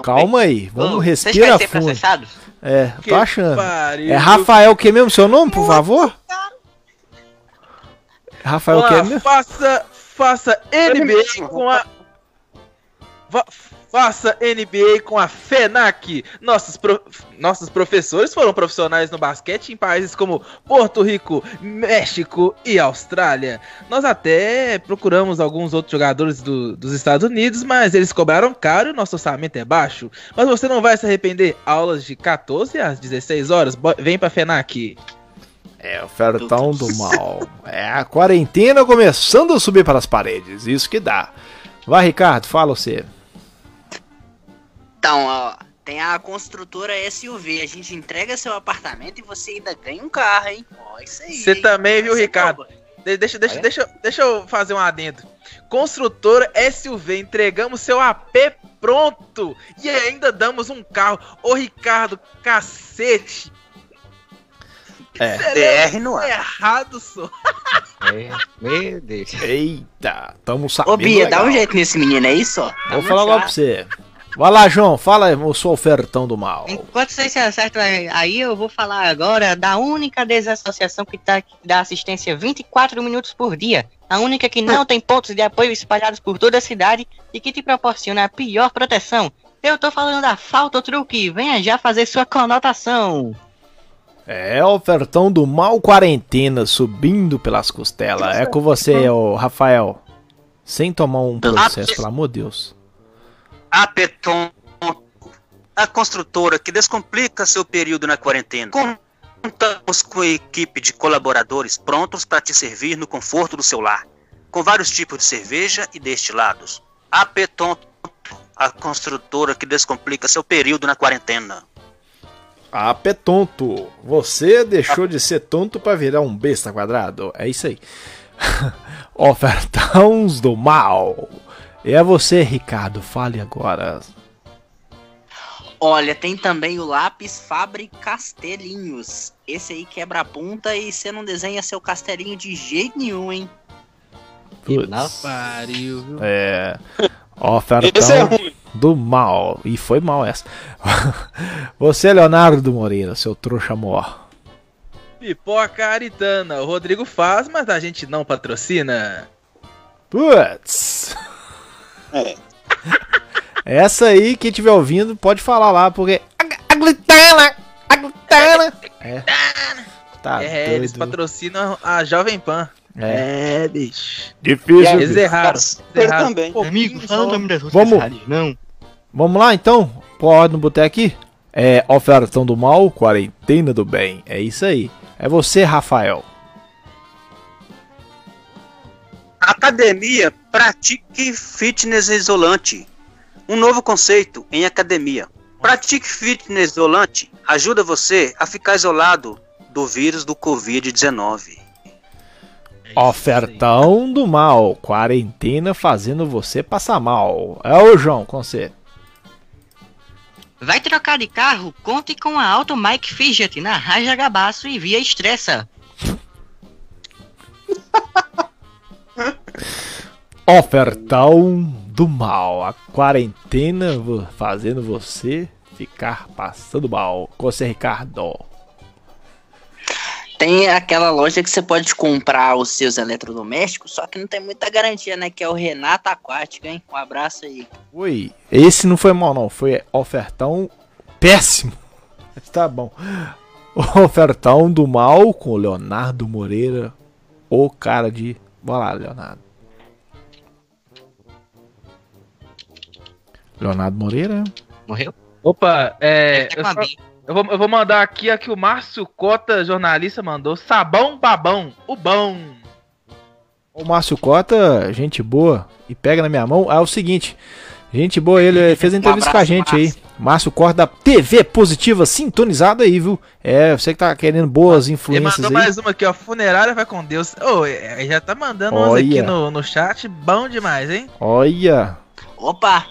Calma aí, vamos Ô, Vocês respira querem ser fundo. É, tô achando. É Rafael, que mesmo seu nome, por favor? Rafael, que lá, mesmo? faça, faça NBA com a. Va- faça NBA com a FENAC. Nossos, pro- nossos professores foram profissionais no basquete em países como Porto Rico, México e Austrália. Nós até procuramos alguns outros jogadores do- dos Estados Unidos, mas eles cobraram caro e nosso orçamento é baixo. Mas você não vai se arrepender. Aulas de 14 às 16 horas. Bo- Vem pra FENAC. É, ofertão do mal. É a quarentena começando a subir para as paredes. Isso que dá. Vai, Ricardo, fala você. Então, ó, tem a construtora SUV. A gente entrega seu apartamento e você ainda ganha um carro, hein? Ó, isso aí. Você hein? também, viu, Vai Ricardo? Deixa, deixa, Olha. deixa, deixa eu fazer um adendo. Construtora SUV, entregamos seu AP pronto e ainda damos um carro. Ô Ricardo, cacete! É. DR no ar. Errado, só. É, meu Deus. Eita, tamo sabendo. Ô, Bia, dá legal. um jeito nesse menino aí só. Vou falar agora pra você. Vai lá, João, fala o seu ofertão do mal. Enquanto vocês se acertam aí, eu vou falar agora da única desassociação que, tá, que dá assistência 24 minutos por dia. A única que não tem pontos de apoio espalhados por toda a cidade e que te proporciona a pior proteção. Eu tô falando da Falta Truque. Venha já fazer sua conotação. É, ofertão do mal quarentena subindo pelas costelas. É com você, ô Rafael. Sem tomar um processo, pelo amor de Deus. Apeton. a construtora que descomplica seu período na quarentena. Contamos com equipe de colaboradores prontos para te servir no conforto do seu lar, com vários tipos de cerveja e destilados. A Petonto, a construtora que descomplica seu período na quarentena. Ah, pé tonto. Você deixou de ser tonto pra virar um besta quadrado. É isso aí. Ofertões do mal. E é você, Ricardo. Fale agora. Olha, tem também o lápis Fabre Castelinhos. Esse aí quebra a ponta e você não desenha seu castelinho de jeito nenhum, hein? Putz. Pariu, viu? É. Ofertão é ruim. do mal. E foi mal essa. Você, Leonardo Moreira, seu trouxa mor. Pipoca aritana. O Rodrigo faz, mas a gente não patrocina. Putz. É. Essa aí, quem estiver ouvindo, pode falar lá, porque. A glutana! A glutana! É. Tá é, eles doido. patrocinam a Jovem Pan. É. É, bicho. Difícil. Eles erraram. Eles erraram. também. Pô, Amigo, fala o nome das outras Vamos. rádios, Não. Vamos lá então? Pode no boteco aqui? É ofertão do mal, quarentena do bem. É isso aí. É você, Rafael. Academia Pratique Fitness Isolante. Um novo conceito em academia. Pratique Fitness Isolante ajuda você a ficar isolado do vírus do Covid-19. Ofertão do mal, quarentena fazendo você passar mal. É o João, com você. Vai trocar de carro? Conte com a Auto Mike Fidget na Raja Gabaço e via Estressa. Ofertão do mal, a quarentena fazendo você ficar passando mal. Com você, Ricardo. Tem aquela loja que você pode comprar os seus eletrodomésticos, só que não tem muita garantia, né? Que é o Renato Aquático, hein? Um abraço aí. Oi, esse não foi mal não, foi ofertão péssimo. Mas tá bom. Ofertão do mal com Leonardo Moreira, o cara de. Bora lá, Leonardo. Leonardo Moreira? Morreu? Opa, é. Eu, só- eu vou, eu vou mandar aqui a que o Márcio Cota, jornalista, mandou. Sabão babão, o bom. O Márcio Cota, gente boa, e pega na minha mão. É o seguinte, gente boa, ele fez a entrevista com a abraço, gente aí. Márcio Cota da TV Positiva, sintonizado aí, viu? É, você que tá querendo boas Ele influências mandou aí. mais uma aqui, ó. Funerária vai com Deus. Ô, é, já tá mandando umas Olha. aqui no, no chat. Bom demais, hein? Olha, Opa!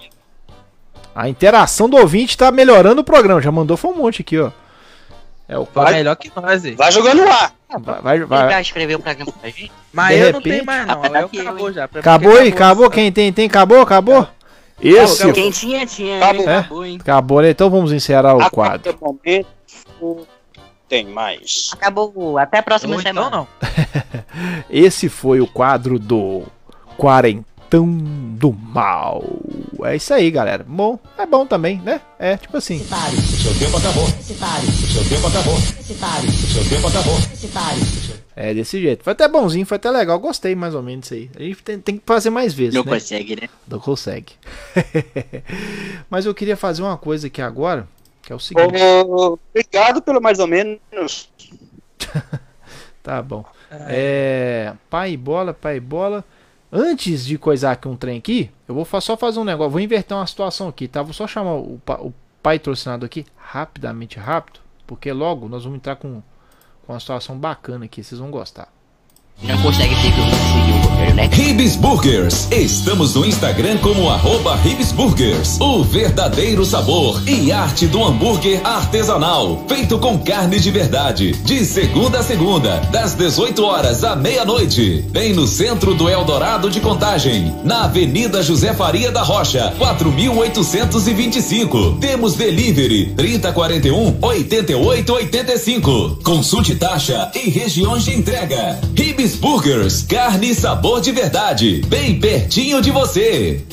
A interação do ouvinte tá melhorando o programa. Já mandou foi um monte aqui, ó. É o pai. melhor que nós, hein? Vai jogando lá. Vai, vai, Ele vai. vai escrever o programa pra gente? Mas De eu não repente- tenho mais, não. Ah, Eu que eu, acabou já. Acabou aí, acabou. Quem tem, tem, acabou, acabou. Esse Acabou. Quem tinha, tinha. Acabou. hein? Acabou, hein? acabou, né? Então vamos encerrar o quadro. momento tem mais. Acabou. Até a próxima Ou semana. então não. Esse foi o quadro do Quarentão do Mal. É isso aí, galera. Bom, é bom também, né? É tipo assim. Seu tempo acabou. Seu tempo acabou. Seu tempo acabou. É desse jeito. Foi até bonzinho, foi até legal. Gostei mais ou menos disso aí. A gente tem, tem que fazer mais vezes, Não né? consegue, né? Não consegue. Mas eu queria fazer uma coisa aqui agora, que é o seguinte. Obrigado pelo mais ou menos. Tá bom. É. Pai e bola, pai e bola. Antes de coisar aqui um trem aqui, eu vou só fazer um negócio. Vou inverter uma situação aqui, tá? Vou só chamar o, o pai patrocinado aqui rapidamente, rápido. Porque logo nós vamos entrar com, com uma situação bacana aqui. Vocês vão gostar. Não consegue seguir né? Ribs Burgers. Estamos no Instagram como arroba Ribs Burgers. O verdadeiro sabor e arte do hambúrguer artesanal. Feito com carne de verdade. De segunda a segunda, das 18 horas à meia-noite. Bem no centro do Eldorado de Contagem. Na Avenida José Faria da Rocha, 4825. Temos delivery 3041 8885. Consulte taxa e regiões de entrega. Ribs Burgers, carne e sabor de verdade, bem pertinho de você.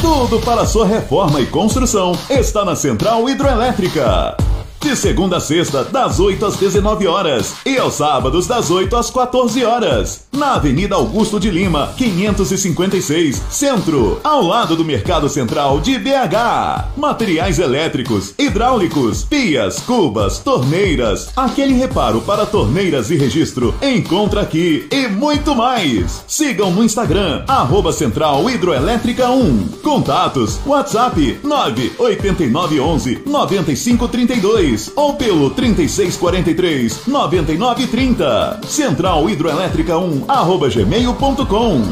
Tudo para sua reforma e construção está na Central Hidroelétrica. De segunda a sexta, das 8 às 19 horas. E aos sábados, das 8 às 14 horas. Na Avenida Augusto de Lima, 556, Centro. Ao lado do Mercado Central de BH. Materiais elétricos, hidráulicos, pias, cubas, torneiras. Aquele reparo para torneiras e registro. Encontra aqui e muito mais. Sigam no Instagram, arroba Central Hidroelétrica 1. Contatos, WhatsApp 98911 9532 ou pelo 3643 9930. Central Hidroelétrica 1 arroba gmail.com.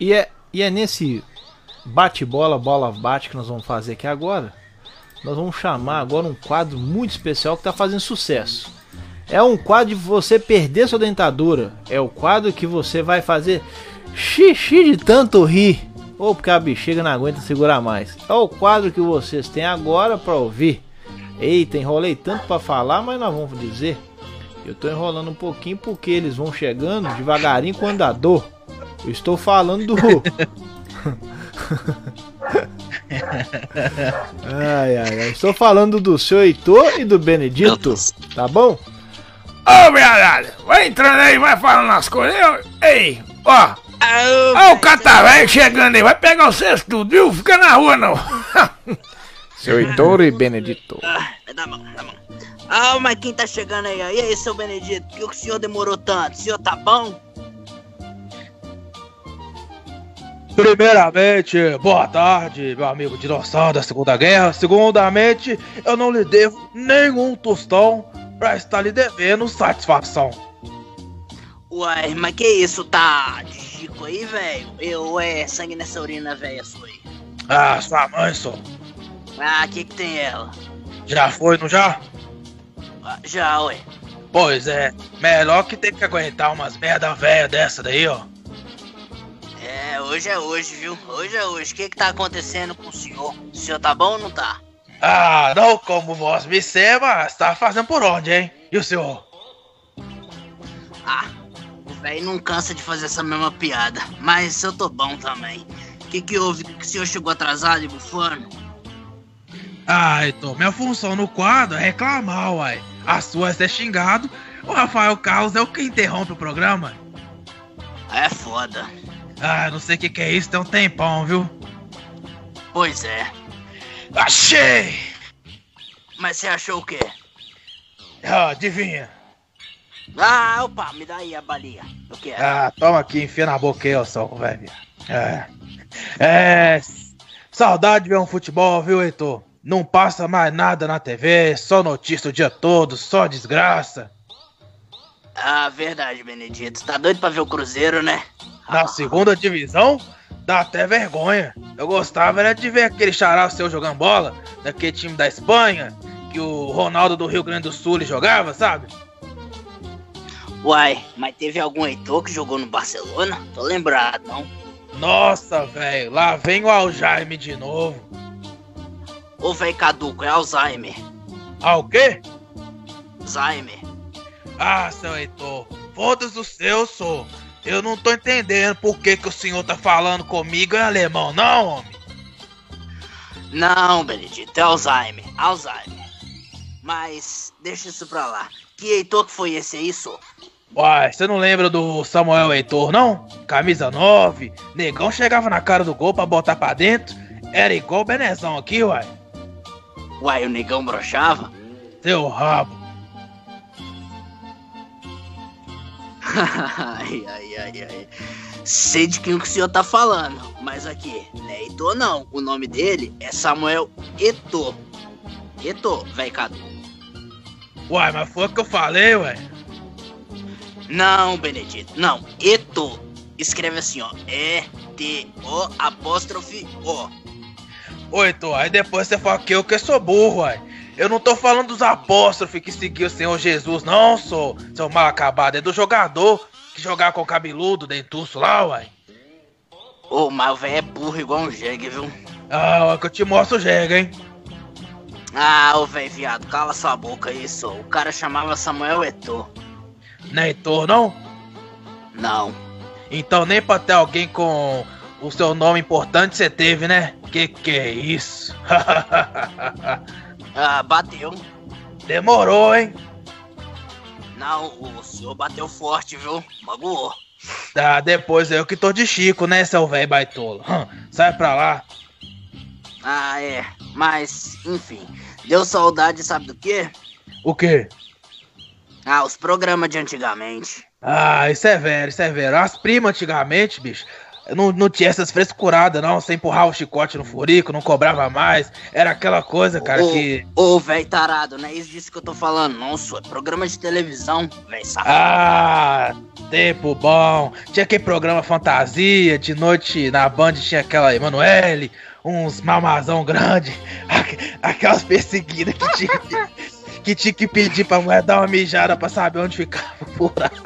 E é, e é nesse bate-bola, bola bate que nós vamos fazer aqui agora. Nós vamos chamar agora um quadro muito especial que está fazendo sucesso. É um quadro de você perder sua dentadura. É o quadro que você vai fazer xixi de tanto rir. Ou porque a bexiga não aguenta segurar mais. É o quadro que vocês têm agora para ouvir. Eita, enrolei tanto para falar, mas nós vamos dizer. Eu tô enrolando um pouquinho porque eles vão chegando devagarinho com andador. Eu estou falando do. ai, ai, ai. Estou falando do seu Heitor e do Benedito. Tá bom? Ô, viadada, vai entrando aí, vai falando as coisas. Ei, ó. Ó, o catavelho chegando aí, vai pegar o cesto tudo, viu? Fica na rua não. Seu Heitor e Benedito. Dá a mão, dá a mão. Ah, mas quem tá chegando aí? E aí, seu Benedito, por que o senhor demorou tanto? O senhor tá bom? Primeiramente, boa tarde, meu amigo dinossauro da Segunda Guerra. Segundamente, eu não lhe devo nenhum tostão pra estar lhe devendo satisfação. Uai, mas que isso? Tá de chico aí, velho? Eu, é sangue nessa urina, velha sua aí. Ah, sua mãe, só. Ah, que que tem ela? Já foi, não já? Ah, já, ué. Pois é, melhor que ter que aguentar umas merda velha dessa daí, ó. É, hoje é hoje, viu? Hoje é hoje. O que que tá acontecendo com o senhor? O senhor tá bom ou não tá? Ah, não como vós me ser, mas tá fazendo por onde, hein? E o senhor? Ah, velho não cansa de fazer essa mesma piada. Mas eu tô bom também. O que que houve? Que o senhor chegou atrasado e bufando? Ah, então, minha função no quadro é reclamar, uai. A sua é ser xingado. O Rafael Carlos é o que interrompe o programa. É foda. Ah, não sei o que, que é isso, tem um tempão, viu? Pois é. Achei! Mas você achou o quê? Ah, adivinha. Ah, opa, me dá aí a balinha. Eu quero. Ah, toma aqui, enfia na boca aí, ó, só, velho. É. É. Saudade de ver um futebol, viu, Heitor? Não passa mais nada na TV, só notícia o dia todo, só desgraça. Ah, verdade, Benedito. Tá doido pra ver o Cruzeiro, né? Na segunda divisão, dá até vergonha. Eu gostava era de ver aquele xará seu jogando bola, daquele time da Espanha, que o Ronaldo do Rio Grande do Sul jogava, sabe? Uai, mas teve algum Heitor que jogou no Barcelona? Tô lembrado, não? Nossa, velho, lá vem o Aljaime de novo. Ô, velho caduco, é Alzheimer. Ah, o quê? Alzheimer. Ah, seu Heitor, foda-se o seu, sou. Eu não tô entendendo por que, que o senhor tá falando comigo em alemão, não, homem. Não, Benedito, é Alzheimer. Alzheimer. Mas deixa isso pra lá. Que Heitor que foi esse aí, só? Uai, você não lembra do Samuel Heitor, não? Camisa 9, negão chegava na cara do gol pra botar pra dentro. Era igual o Benezão aqui, uai. Uai, o negão brochava? Seu rabo. ai, ai, ai, ai. Sei de quem que o senhor tá falando, mas aqui, não é Heitor não. O nome dele é Samuel Etor. Etor, velho Cadu. Uai, mas foi o que eu falei, uai. Não, Benedito, não. Etor. Escreve assim, ó. E-T-O apóstrofe O. Ô, Heitor, aí depois você fala que eu que sou burro, uai. Eu não tô falando dos apóstrofes que seguiu o Senhor Jesus, não, sou seu mal acabado. É do jogador que jogava com o cabeludo, dentuço lá, uai. Ô, mas o velho é burro igual um jegue, viu? Ah, ó, que eu te mostro o Jega, hein? Ah, ô velho viado, cala sua boca só. O cara chamava Samuel Etor. Não é Heitor, não? Não. Então nem pra ter alguém com o seu nome importante você teve, né? Que que é isso? Ah, bateu. Demorou, hein? Não, o senhor bateu forte, viu? Magoou. Tá, depois eu que tô de Chico, né, seu velho baitolo? Hum, Sai pra lá. Ah, é. Mas, enfim. Deu saudade, sabe do quê? O quê? Ah, os programas de antigamente. Ah, isso é velho, isso é velho. As primas antigamente, bicho, não, não tinha essas frescuradas, não. Você empurrava o chicote no furico, não cobrava mais. Era aquela coisa, cara, Ô, que. Ô, velho tarado, não é isso disso que eu tô falando, não, senhor. É programa de televisão, velho safado. Ah, tempo bom. Tinha aquele programa fantasia, de noite na Band tinha aquela Emanuele, uns mamazão grande, aqu- aquelas perseguidas que tinha que, que tinha que pedir pra mulher dar uma mijada pra saber onde ficava o buraco.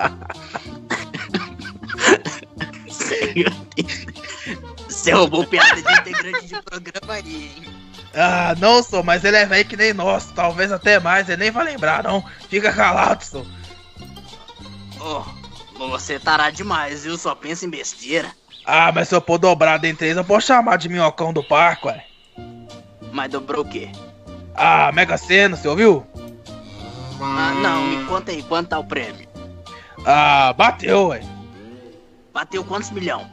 Você roubou piada de integrante de programa aí, hein? Ah, não sou, mas ele é velho que nem nós, talvez até mais, ele nem vai lembrar, não. Fica calado, sou. Ô, você tará demais, viu? Só pensa em besteira. Ah, mas se eu pôr dobrado entre eles, eu posso chamar de minhocão do parque, ué. Mas dobrou o quê? Ah, Mega Sena, você ouviu? Ah, não, me conta aí, quanto tá o prêmio? Ah, bateu, ué. Bateu quantos milhão?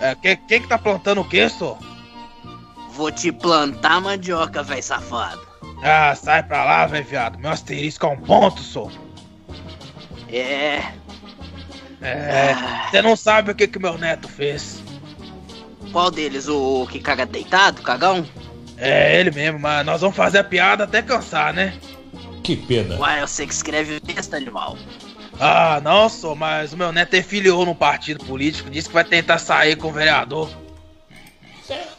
É, quem, quem que tá plantando o quê, só? Vou te plantar mandioca, velho safado. Ah, sai pra lá, velho, viado. Meu asterisco é um ponto, só. É, É, você não sabe o que que meu neto fez. qual deles? O que caga deitado, cagão? É ele mesmo, mas nós vamos fazer a piada até cansar, né? Que pena. Uai, você que escreve o texto, animal. Ah, não, sou, mas o meu neto é filiou num partido político, disse que vai tentar sair com o vereador.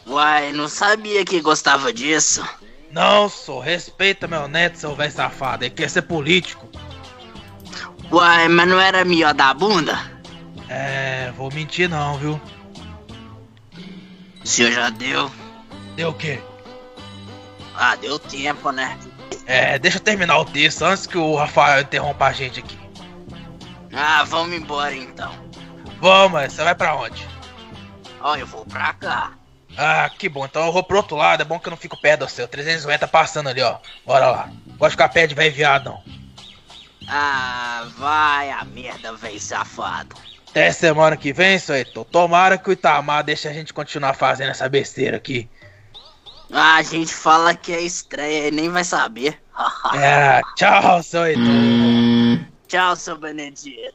Uai, não sabia que gostava disso. Não, sou, respeita meu neto, seu velho safado, ele quer ser político. Uai, mas não era melhor da bunda? É, vou mentir não, viu? O senhor já deu? Deu o quê? Ah, deu tempo, né? É, deixa eu terminar o texto antes que o Rafael interrompa a gente aqui. Ah, vamos embora então. Vamos, você vai pra onde? Ó, eu vou pra cá. Ah, que bom, então eu vou pro outro lado, é bom que eu não fico perto do seu. 350 passando ali, ó. Bora lá. Pode ficar perto de velho viado, não. Ah, vai a merda, véi safado. Até semana que vem, seu Heitor. Tomara que o Itamar deixe a gente continuar fazendo essa besteira aqui. Ah, a gente fala que é estreia e nem vai saber. É, tchau, seu Heitor. Tchau, seu Benedito.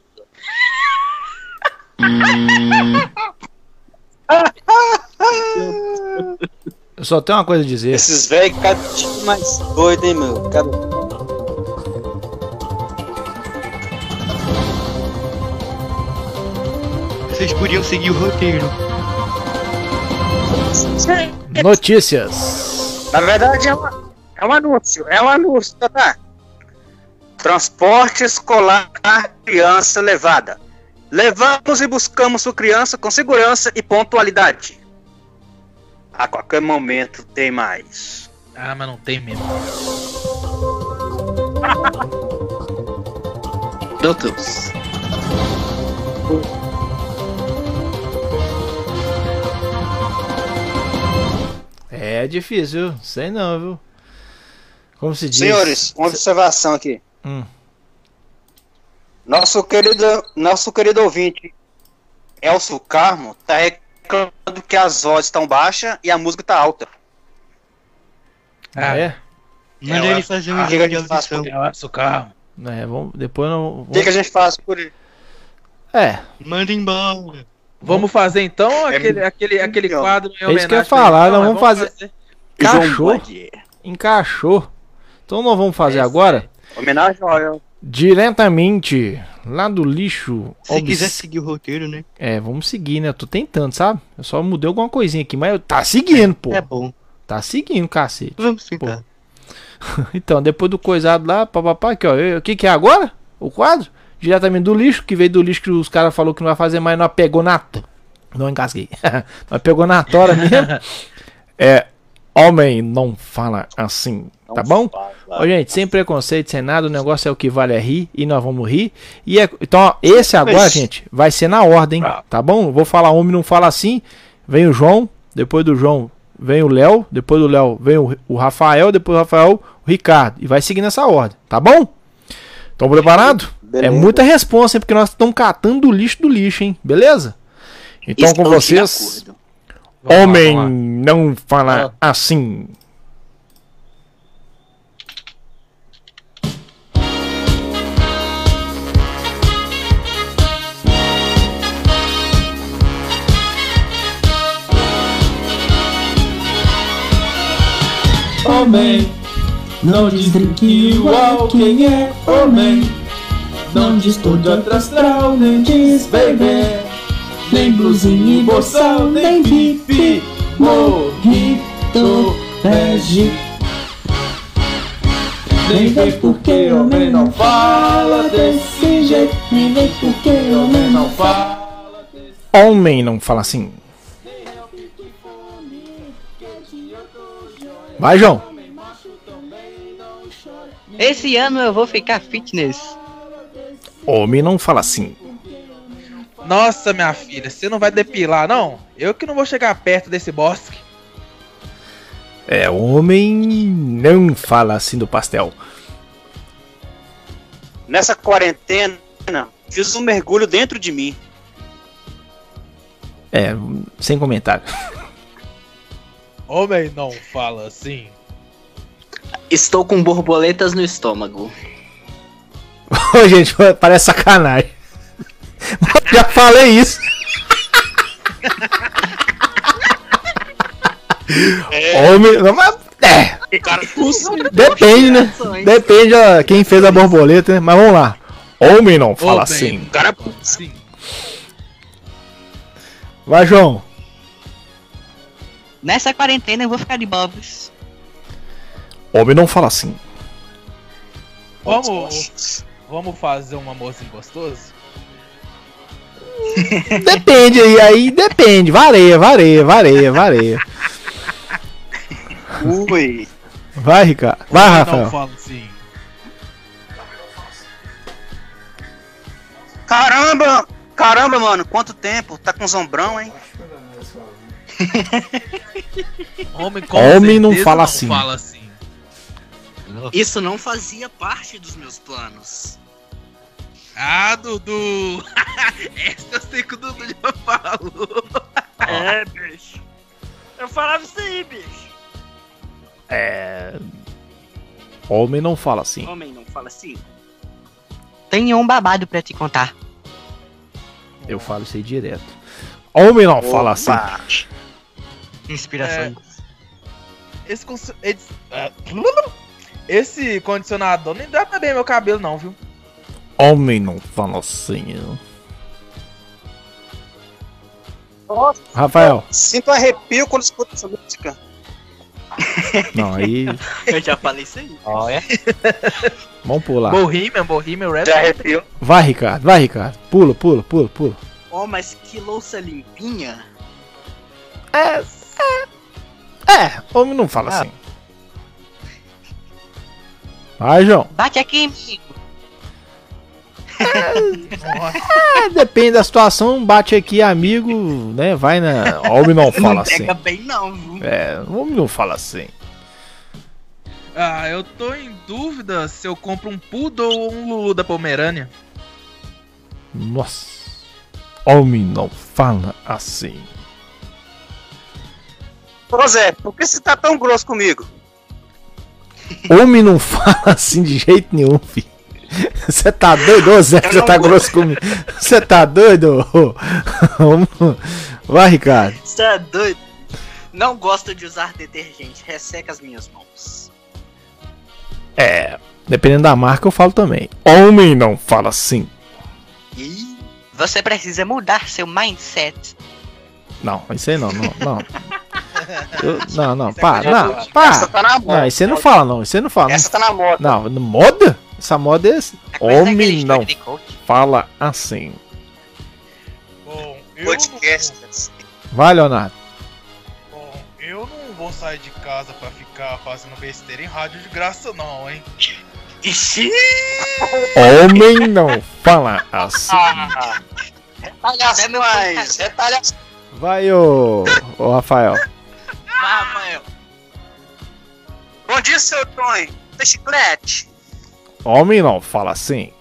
Eu só tenho uma coisa a dizer. Esses velhos, cada dia mais doido, hein, meu? Cada... Vocês podiam seguir o roteiro. Notícias. Na verdade, é, uma- é um anúncio. É um anúncio, tá? tá? Transporte escolar criança levada. Levamos e buscamos sua criança com segurança e pontualidade. A qualquer momento tem mais. Ah, mas não tem mesmo. Doutos. É difícil, viu? Sei não, viu? Como se diz? Senhores, uma observação aqui. Hum. Nosso querido, nosso querido ouvinte, Elcio Carmo, tá reclamando que as vozes estão baixas e a música tá alta. Ah, é? Manda É, ele fazer um Ah, exame que de a gente faz audição. por- É, o carro. É, vamos, depois não. O que, que a gente faz por ele? É. Manda embora. Vamos fazer então aquele, É aquele, aquele milhão. quadro em É isso que eu ia falar, ele. nós Não, vamos mas fazer. Encaixou. Encaixou. Então nós vamos fazer agora Homenagem ao diretamente lá do lixo. Se obs- quiser seguir o roteiro, né? É, vamos seguir, né? Eu tô tentando, sabe? Eu só mudei alguma coisinha aqui, mas eu- tá seguindo, pô. É bom. Tá seguindo, cacete. Vamos tentar. Então, depois do coisado lá, papapá, aqui, ó. eu- O que que é agora? O quadro? Diretamente do lixo, que veio do lixo que os caras falaram que não vai fazer mais, nós pegou na... to- Não engasguei. nós pegou na tora mesmo. É, homem não fala assim, tá bom? Ó, gente, sem preconceito, sem nada, o negócio é o que vale é rir, e nós vamos rir. E é- então, ó, esse agora, Mas- gente, vai ser na ordem, tá bom? Eu vou falar homem, não fala assim. Vem o João, depois do João vem o Léo, depois do Léo vem o, o Rafael, depois do Rafael o Ricardo. E vai seguir nessa ordem, tá bom? Estão preparados? É Beleza. muita responsa, hein? Porque nós estamos catando o lixo do lixo, hein? Beleza? Então com Estou vocês, lá, homem vamos lá. não fala assim. Homem, não diz que igual quem é homem. Não diz todo de astral, nem diz bebê. Nem blusinha e boçal, nem bife. Morrito, bege. Nem vem porque homem não fala desse jeito. Nem vem porque homem não fala. Homem não fala assim. Vai, João. Esse ano eu vou ficar fitness. Homem não fala assim. Nossa, minha filha, você não vai depilar, não? Eu que não vou chegar perto desse bosque. É, homem não fala assim do pastel. Nessa quarentena, fiz um mergulho dentro de mim. É, sem comentário. Homem não fala assim. Estou com borboletas no estômago. Ô, gente, parece sacanagem. Já falei isso. Homem. não, mas- É, Cara, depende, né? Depende ó, quem fez a borboleta, né? Mas vamos lá. Homem não fala assim. fala assim. Vai, João. Nessa quarentena eu vou ficar de bobs. Homem não fala assim. Vamos, vamos fazer um amorzinho gostoso? Depende aí, aí depende. Vareia, vareia, vareia, vareia. Ui. Vai, Ricardo. Vai, Rafael. Não assim. Caramba! Caramba, mano, quanto tempo? Tá com zombrão, hein? Homem, com Homem não fala assim. fala assim. Isso não fazia parte dos meus planos. Ah, Dudu! Essa eu sei que o Dudu já falou. É, bicho. Eu falava isso aí, bicho. É. Homem não fala assim. Homem não fala assim. Tenho um babado pra te contar. Eu falo isso aí direto. Homem não fala assim. Inspirações. Esse, cons- esse, ah, esse condicionador nem dá bem meu cabelo, não, viu? Homem não fala assim. Nossa, Rafael. Sinto arrepio quando escuto essa música. Não, aí. Eu já falei isso aí. Olha. Vamos pular. Bohemian, Bohemian Red. Já arrepio. Vai, Ricardo. Vai, Ricardo. Pula, pula, pula, pula. Oh, mas que louça limpinha. É. É, homem não fala assim. Vai, João. Bate aqui, amigo. É, depende da situação, bate aqui, amigo, né? Vai na. Homem não fala não assim. pega bem não, viu? É, homem não fala assim. Ah, eu tô em dúvida se eu compro um Poodle ou um Lulu da Pomerânia. Nossa. Homem não fala assim. Ô Zé, por que você tá tão grosso comigo? Homem não fala assim de jeito nenhum, filho. Você tá doido, ô Zé? Você tá grosso comigo? Você tá doido? Vai, Ricardo. Você é doido? Não gosto de usar detergente, resseca as minhas mãos. É, dependendo da marca, eu falo também. Homem não fala assim. Você precisa mudar seu mindset. Não, isso aí não, não, não. Eu- não, não, para, coisa não. Essa tá. Não, isso aí não fala, não, isso aí não fala. Essa tá na moda. Não, moda? Essa moda é Homem não fala assim. Bom, eu Podcast. Vai, Leonardo. Bom, eu não vou sair de casa pra ficar fazendo besteira em rádio de graça, não, hein? Ixi! Homem não fala assim. Retaliações, retaliações. Vai, ô, ô Rafael. Vai, Rafael. Bom dia, seu Tony. Da chiclete. Homem não fala assim.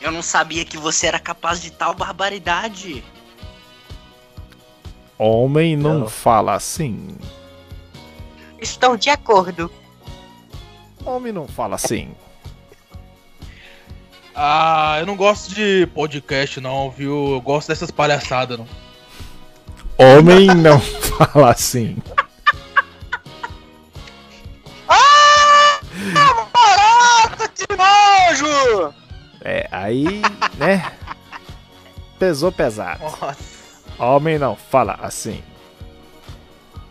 Eu não sabia que você era capaz de tal barbaridade. Homem não fala assim. Estou de acordo. Homem não fala assim. Ah, eu não gosto de podcast, não, viu? Eu gosto dessas palhaçadas, não. Homem não fala assim. É, aí, né? Pesou pesado. Nossa. Homem não fala assim.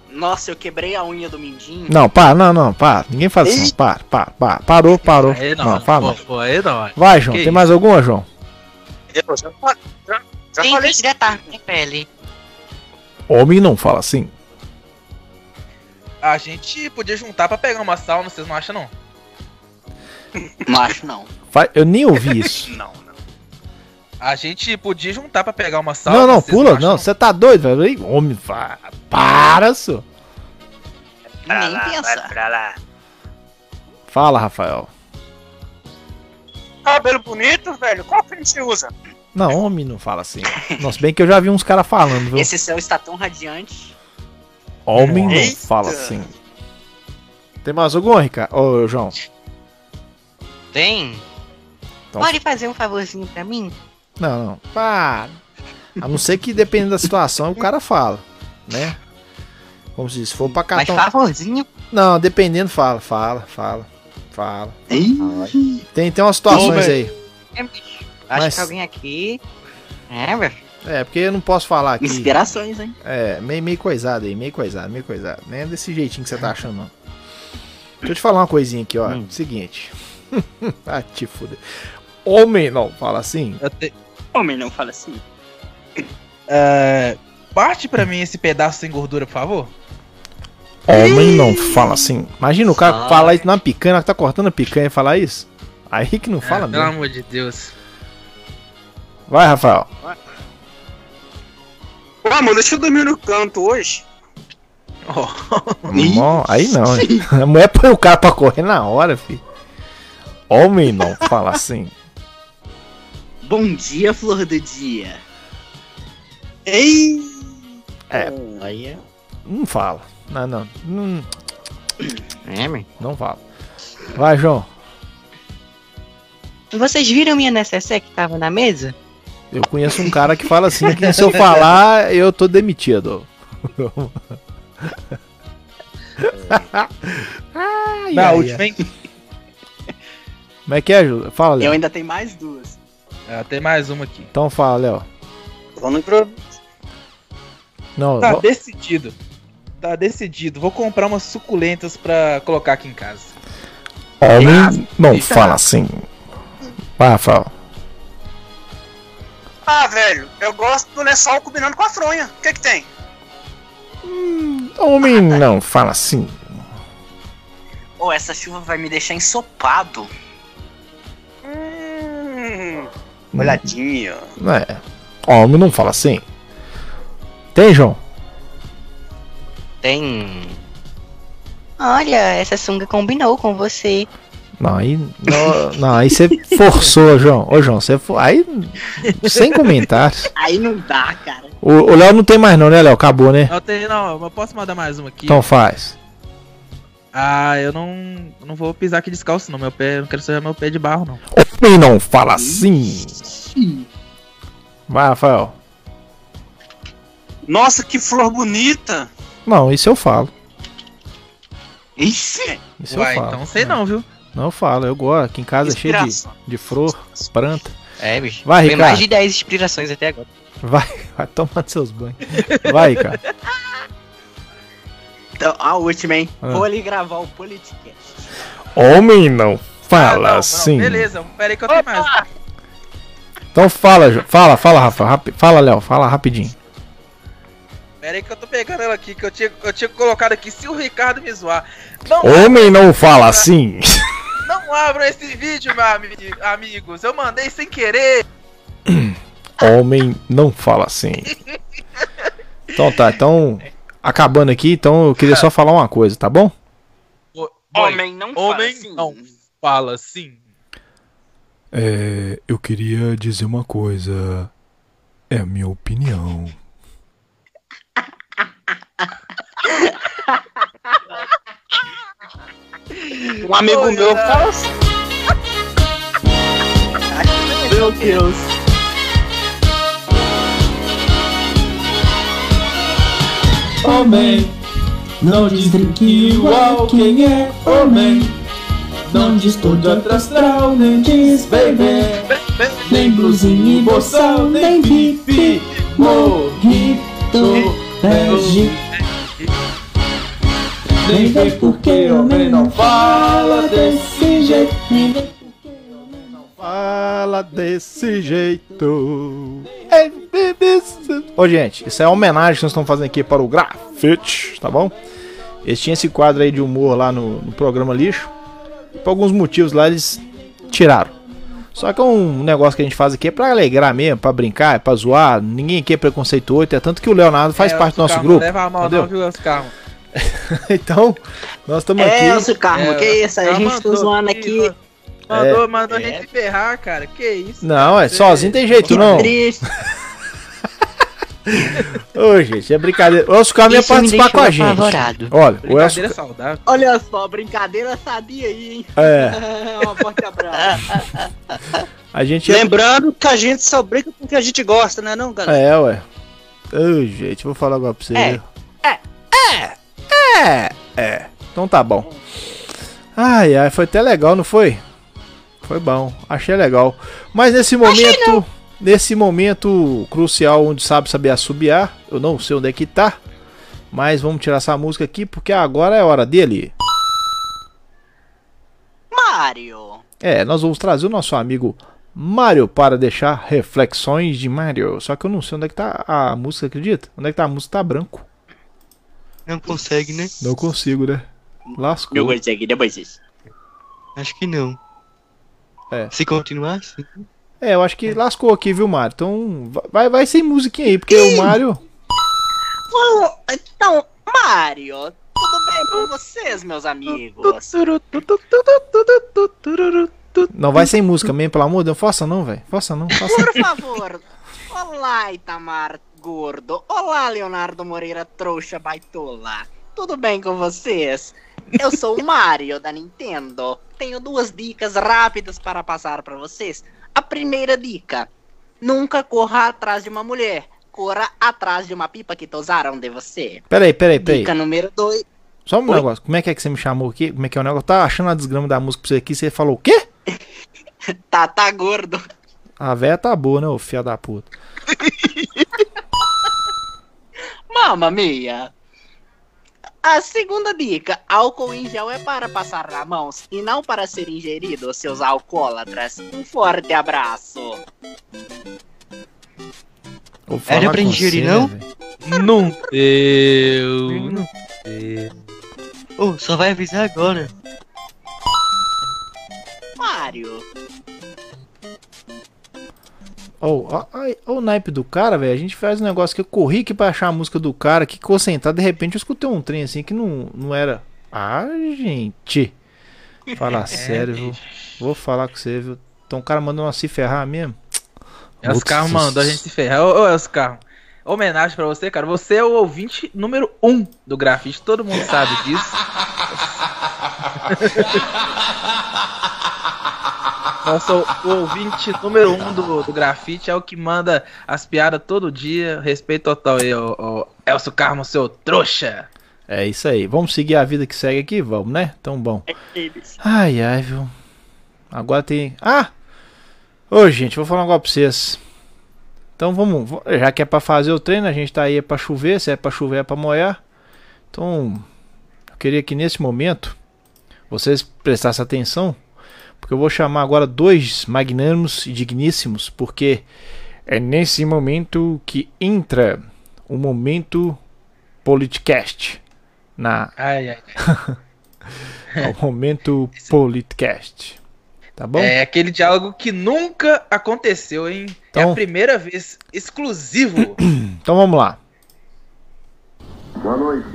Nossa, eu quebrei a unha do mindinho. Não, para, não, não, para. Ninguém faz assim. Ei. Para, para, para. Parou, parou. Aí não, Não, fala. pô, pô, aí não. Vai, João. Que Tem isso? mais alguma, João? Eu já, já, já Tem falei que minha pele. Homem não fala assim. A gente podia juntar pra pegar uma sauna, vocês não acham, não? Não acho, não. Vai- Eu nem ouvi isso. Não, não. A gente podia juntar pra pegar uma sauna. Não, não, pula, não. Você tá doido, velho? Homem, para, só. Nem lá, pensar. pra lá. Fala, Rafael. Cabelo bonito, velho. Qual creme você usa? Não, homem não fala assim. Nossa, bem que eu já vi uns caras falando, viu? Esse céu está tão radiante. Homem não Eita. fala assim. Tem mais algum, Ricardo? Ô, João. Tem? Então- Pode fazer um favorzinho pra mim? Não, não. Para. A não ser que dependendo da situação, o cara fala, né? Como se diz, se for pra Mas cartão. favorzinho? Não, dependendo, fala, fala, fala, fala. Ih. Tem, tem umas situações aí. É, bicho. Acho Mas- que alguém aqui. É. É, porque eu não posso falar aqui. Inspirações, hein? É, meio, meio coisado aí, meio coisado, meio coisado. Nem é desse jeitinho que você tá achando, não. Deixa eu te falar uma coisinha aqui, ó. Seguinte. ah, te fuder. Homem não fala assim? Te- Homem, não fala assim. É, Parte pra mim esse pedaço sem gordura, por favor. Homem não fala assim. Imagina o cara falar isso na picanha, tá cortando a picanha e falar isso. Aí que não fala É, pelo mesmo. amor de Deus. Vai, Rafael. Ô, amor, deixa eu dormir no canto hoje. Não, aí não, hein? A mulher põe o cara pra correr na hora, filho. Homem não fala assim. Bom dia, flor do dia. Ei! É, Aí é. não fala. Não, não. Não, É, meu. não fala. Vai, João. Vocês viram minha necessaire que tava na mesa? Eu conheço um cara que fala assim que se eu falar, eu tô demitido. Na ai, última, ai. Como é que é, Ju? Fala, Eu Léo. ainda tenho mais duas. É, tem mais uma aqui. Então fala, Léo. Vamos pro. Não, Tá vo- decidido. Tá decidido. Vou comprar umas suculentas pra colocar aqui em casa. homem não Eita. fala assim. Vai, Rafael. Ah, velho, eu gosto do lençol combinando com a fronha. O que que tem? Homem não fala assim. Ô, essa chuva vai me deixar ensopado. Hum, olhadinho. É. Homem não fala assim. Tem, João? Tem. Olha, essa sunga combinou com você. Não, aí. Não, não, aí você forçou, João. Ô, João, você for... Aí. Sem comentários. Aí não dá, cara. O o Léo não tem mais, não, né, Léo? Acabou, né? Não, tem, não, eu posso mandar mais uma aqui. Então faz. Ah, eu não, não vou pisar aqui descalço, não. Meu pé, eu não quero sujar meu pé de barro, não. Homem não fala assim. Vai, Rafael. Nossa, que flor bonita. Não, isso eu falo. Isso. Isso Uai, eu falo. então sei não, viu? Não eu falo, eu gosto. Aqui em casa é cheio de, de flor, planta. É, bicho. Vai, Tem Ricardo. mais de 10 inspirações até agora. Vai, vai tomando seus banhos. Vai, cara. Então, a última, hein? Ah. Vou ali gravar o Politicast. Homem não fala Ah, não, não, assim. beleza, pera aí que eu tenho mais. Então fala, fala, fala, Rafa. rapi- Fala, Léo, fala rapidinho. Pera aí que eu tô pegando ela aqui, que eu tinha, eu tinha colocado aqui. Se o Ricardo me zoar, não, Homem não fala assim. não abram esse vídeo, meu ami- amigos. Eu mandei sem querer. Homem não fala assim. Então tá, então. Acabando aqui, então eu queria só falar uma coisa, tá bom? Homem não fala Homem assim. não fala assim. É, eu queria dizer uma coisa. É a minha opinião. Um amigo meu fala assim. Meu Deus. Homem, não desdrique igual quem é homem. Não diz todo astral, nem diz baby. Nem blusinha e boçal, nem bip. Morrito, bege. Nem vem porque homem não fala desse jeito. Fala desse jeito. É, Ô, gente, isso é uma homenagem que nós estamos fazendo aqui para o Grafite, tá bom? Eles tinham esse quadro aí de humor lá no, no programa Lixo. E por alguns motivos lá eles tiraram. Só que é um negócio que a gente faz aqui é pra alegrar mesmo, pra brincar, é pra zoar. Ninguém aqui é preconceituoso, é tanto que o Leonardo faz É, parte do nosso grupo. Leva a mal entendeu? não, viu, Elcio Carmo? então, nós estamos aqui. É, Elcio Carmo, que isso? A gente tá zoando aqui, aqui. Mandou, É. mandou a gente se ferrar, cara. Que isso? Não, é Você- sozinho tem jeito, Que não. triste. Ô, gente, é brincadeira. O Elcio Carmo participar com a gente. apavorado. Olha, o Elcio. Brincadeira saudável. Olha só, brincadeira sadia aí, hein? É. um forte abraço. A gente ia. Lembrando que a gente só brinca porque a gente gosta, né, não, galera? É, ué. Ô, gente, vou falar agora pra você. É. É. É. É. Então tá bom. Ai, ai, foi até legal, não foi? Foi bom, achei legal. Mas nesse momento, nesse momento crucial onde sabe saber assobiar, eu não sei onde é que tá. Mas vamos tirar essa música aqui porque agora é hora dele. Mario. É, nós vamos trazer o nosso amigo Mario para deixar reflexões de Mario. Só que eu não sei onde é que tá a música, acredita? Onde é que tá a música? Tá branco. Não consegue, né? Não consigo, né? Lascou. Não consegui, depois disso. Acho que não. É. Se continuar assim. É, eu acho que lascou aqui, viu, Mario? Então vai, vai sem musiquinha aí, porque o Mario. Ô, Então, Mario, tudo bem com vocês, meus amigos? Não vai sem música mesmo, pelo amor de Deus. Força não, velho. Força não, força Por favor. Olá, Itamar Gordo. Olá, Leonardo Moreira Trouxa Baitola. Tudo bem com vocês? Eu sou o Mario da Nintendo. Tenho duas dicas rápidas para passar para vocês. A primeira dica: nunca corra atrás de uma mulher. Corra atrás de uma pipa que tosaram de você. Peraí, peraí, peraí. Dica número 2. Só um Oi? negócio. Como é que é que você me chamou aqui? Como é que é o negócio? Tá achando a desgrama da música pra você aqui? Você falou o quê? Tá, tá gordo. A véia tá boa, né, ô filha da puta? Mamma mia! A segunda dica: álcool em gel é para passar nas mãos e não para ser ingerido, seus alcoólatras. Um forte abraço. Era pra ingerir, você, não? Não deu. Não deu. Ô, só vai avisar agora. Mario. Ó, ó o naipe do cara, velho. A gente faz um negócio que eu corri aqui pra achar a música do cara, que concentrado, de repente eu escutei um trem assim que não, não era. Ah, gente. Fala sério, viu? Vou falar com você, viu? Então o cara mandou nós se ferrar mesmo. Elcio Carmo mandou a gente se ferrar. Ô, ô Elcio Carmo, homenagem pra você, cara. Você é o ouvinte número um do grafite. Todo mundo sabe disso. Nosso o ouvinte número um do, do grafite é o que manda as piadas todo dia. Respeito total aí, ô, ô Elcio Carmo, seu trouxa. É isso aí. Vamos seguir a vida que segue aqui? Vamos, né? Tão bom. Ai, ai, viu? Agora tem. Ah! Ô, gente, vou falar um negócio pra vocês. Então vamos. Já que é pra fazer o treino, a gente tá aí é pra chover. Se é pra chover, é pra molhar. Então, eu queria que nesse momento vocês prestassem atenção. Porque eu vou chamar agora dois magnânimos e digníssimos. Porque é nesse momento que entra o momento Politicast. Na, Ai, ai, ai. é o momento Politcast. Tá bom? É aquele diálogo que nunca aconteceu, hein? É Então- a primeira vez exclusivo. Então vamos lá. Boa noite.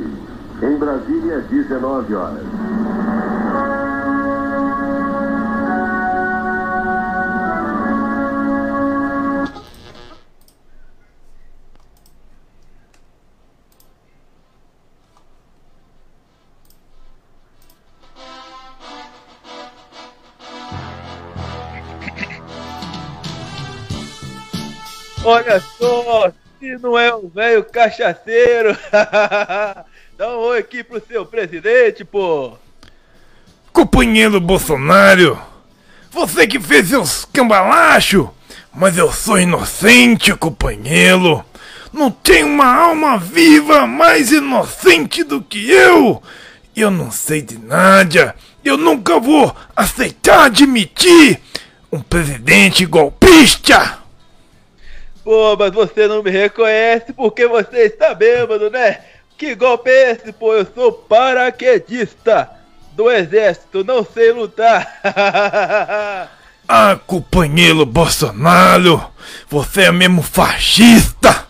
Em Brasília, 19 horas. Olha só, se não é um velho cachaceiro. Dá um oi aqui pro seu presidente, pô. Companheiro Bolsonaro, você que fez seus cambalacho, mas eu sou inocente, companheiro. Não tem uma alma viva mais inocente do que eu. Eu não sei de nada. Eu nunca vou aceitar admitir um presidente golpista. Pô, mas você não me reconhece porque você está bêbado, né? Que golpe é esse, pô? Eu sou paraquedista do exército, não sei lutar. Ah, companheiro Bolsonaro, você é mesmo fascista.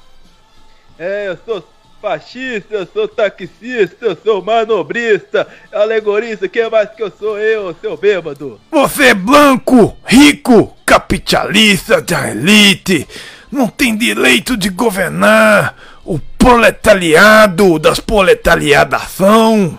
É, eu sou fascista, eu sou taxista, eu sou manobrista, alegorista, que mais que eu sou eu, seu bêbado? Você é branco, rico, capitalista da elite. Não tem direito de governar o proletariado das proletariadação.